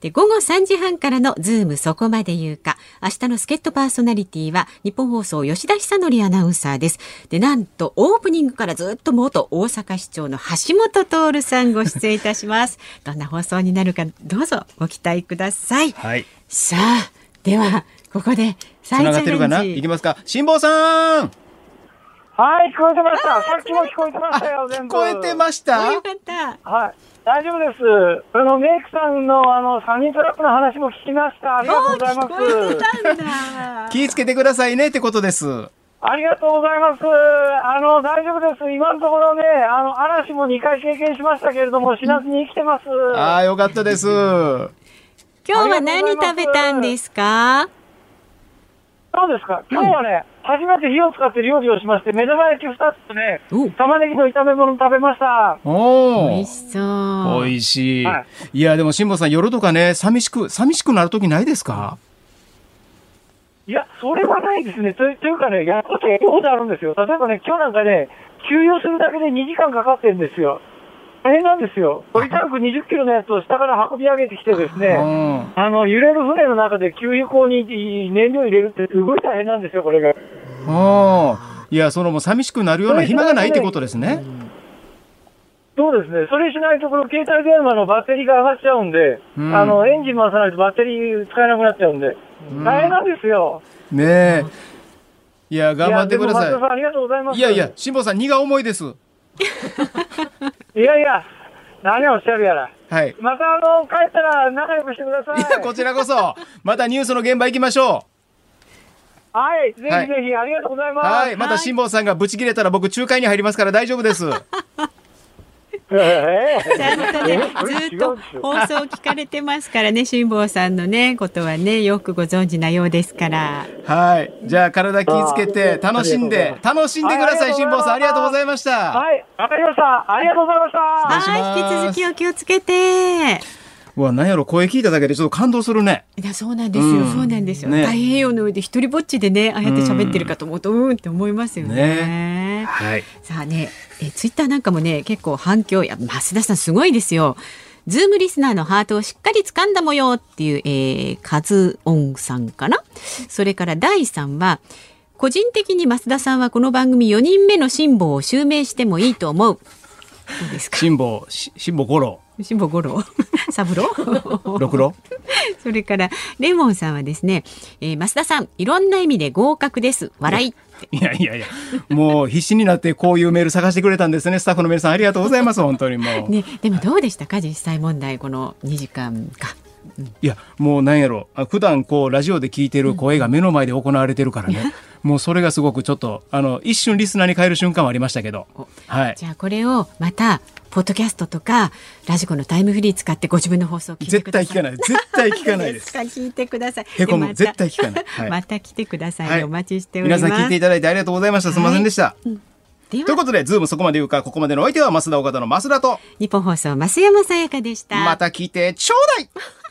Speaker 1: で午後3時半からのズームそこまで言うか明日の助っ人パーソナリティは日本放送吉田久典アナウンサーです。でなんとオープニングからずっと元大阪市長の橋本徹さんご出演いたします。どんな放送になるかどうぞご期待ください、はい、さあではここで
Speaker 2: 再がってるかな？いきますか。辛坊さん
Speaker 7: はい、聞こえてました。さっきも聞こえてましたよ、
Speaker 2: 全部。聞こえてました？
Speaker 1: よかった。
Speaker 7: はい。大丈夫です。あの、メイクさんの、あの、サニートラップの話も聞きました。ありがとうございます。
Speaker 2: 気をつけてくださいねってことです。
Speaker 7: ありがとうございます。あの、大丈夫です。今のところね、あの、嵐も2回経験しましたけれども、死なずに生きてます。
Speaker 2: ああ、よかったです。今
Speaker 1: 日は何食べたんですか？
Speaker 7: そうですか。今日はね、初めて火を使って料理をしまして、目玉焼き2つとね、玉ねぎの炒め物食べました。
Speaker 1: おお。美味しそう。
Speaker 2: 美味しい。はい、いや、でも辛坊さん、夜とかね、寂しく、寂しくなる時ないですか？
Speaker 7: いや、それはないですね。というかね、やっぱりことあるんですよ。例えばね、今日なんかね、休養するだけで2時間かかってるんですよ。大変なんですよ。ポリタンク20キロのやつを下から運び上げてきてですね、あの、揺れる船の中で給油口に燃料入れるってすごい大変なんですよ、これが。
Speaker 2: ああ。いや、そのもう寂しくなるような暇がないってことですね。
Speaker 7: そうですね。それしないと、この携帯電話のバッテリーが上がっちゃうんで、うん、あの、エンジン回さないとバッテリー使えなくなっちゃうんで、大変なんですよ。
Speaker 2: ねえ。いや、頑張ってください。いやいや、辛坊さん、荷が重いです。
Speaker 7: いやいや、何をおっしゃるやら。はい。またあの、帰ったら仲良くしてください。い
Speaker 2: や、こちらこそ、またニュースの現場行きましょ
Speaker 7: う。はい、ぜひぜひ、ありがとうございます。
Speaker 2: はい、また辛坊さんがブチ切れたら僕仲介に入りますから大丈夫です。
Speaker 1: ちゃんとね、ずっと放送聞かれてますからね、辛坊さんのね、ことはね、よくご存知なようですから。
Speaker 2: はい。じゃあ、体気をつけて、楽しんで、楽しんでください、辛坊さん。ありがとうございました。
Speaker 7: はい、わかりました。ありがとうございました。
Speaker 1: はい、引き続きお気をつけて。
Speaker 2: うわ、なんやろ、声聞いただけでちょっと感動するね。
Speaker 1: いや、そうなんですよ、うん、そうなんですよ。ね、太平洋の上で一人ぼっちでね、ああやって喋ってるかと思うと、うん、うんって思いますよね。ねはい。さあね、え、ツイッターなんかもね、結構反響、や、増田さんすごいですよ。ズームリスナーのハートをしっかり掴んだ模様っていう、えー、カズオンさんかな？それから第3は、個人的に増田さんはこの番組4人目の辛抱を襲名してもいいと思う。どうですか？
Speaker 2: 辛抱、辛抱五郎。
Speaker 1: 辛抱五郎 三郎？
Speaker 2: 六郎？
Speaker 1: それからレモンさんはですね、えー、増田さんいろんな意味で合格です笑い
Speaker 2: いやいやいやもう必死になってこういうメール探してくれたんですね。スタッフの皆さんありがとうございます。本当にもう、
Speaker 1: ね、でもどうでしたか？実際問題この2時間か。
Speaker 2: いやもうなんやろ普段こうラジオで聞いてる声が目の前で行われてるからね、うん、もうそれがすごくちょっとあの一瞬リスナーに変える瞬間はありましたけど、
Speaker 1: はい、じゃあこれをまたポッドキャストとかラジコのタイムフリー使ってご自分の放送。
Speaker 2: 絶対聞かない。絶対聞かないです。
Speaker 1: 聞いてください。
Speaker 2: へこむ。絶対聞かない。
Speaker 1: はい、また来てください、はい、お待ちしております。
Speaker 2: 皆さん聞いていただいてありがとうございました。すみませんでした。はいということで、ズームそこまで言うか、ここまでのお相手は増田岡田の増田と、
Speaker 1: 日本放送増山さやかでした。
Speaker 2: また聞いてちょうだい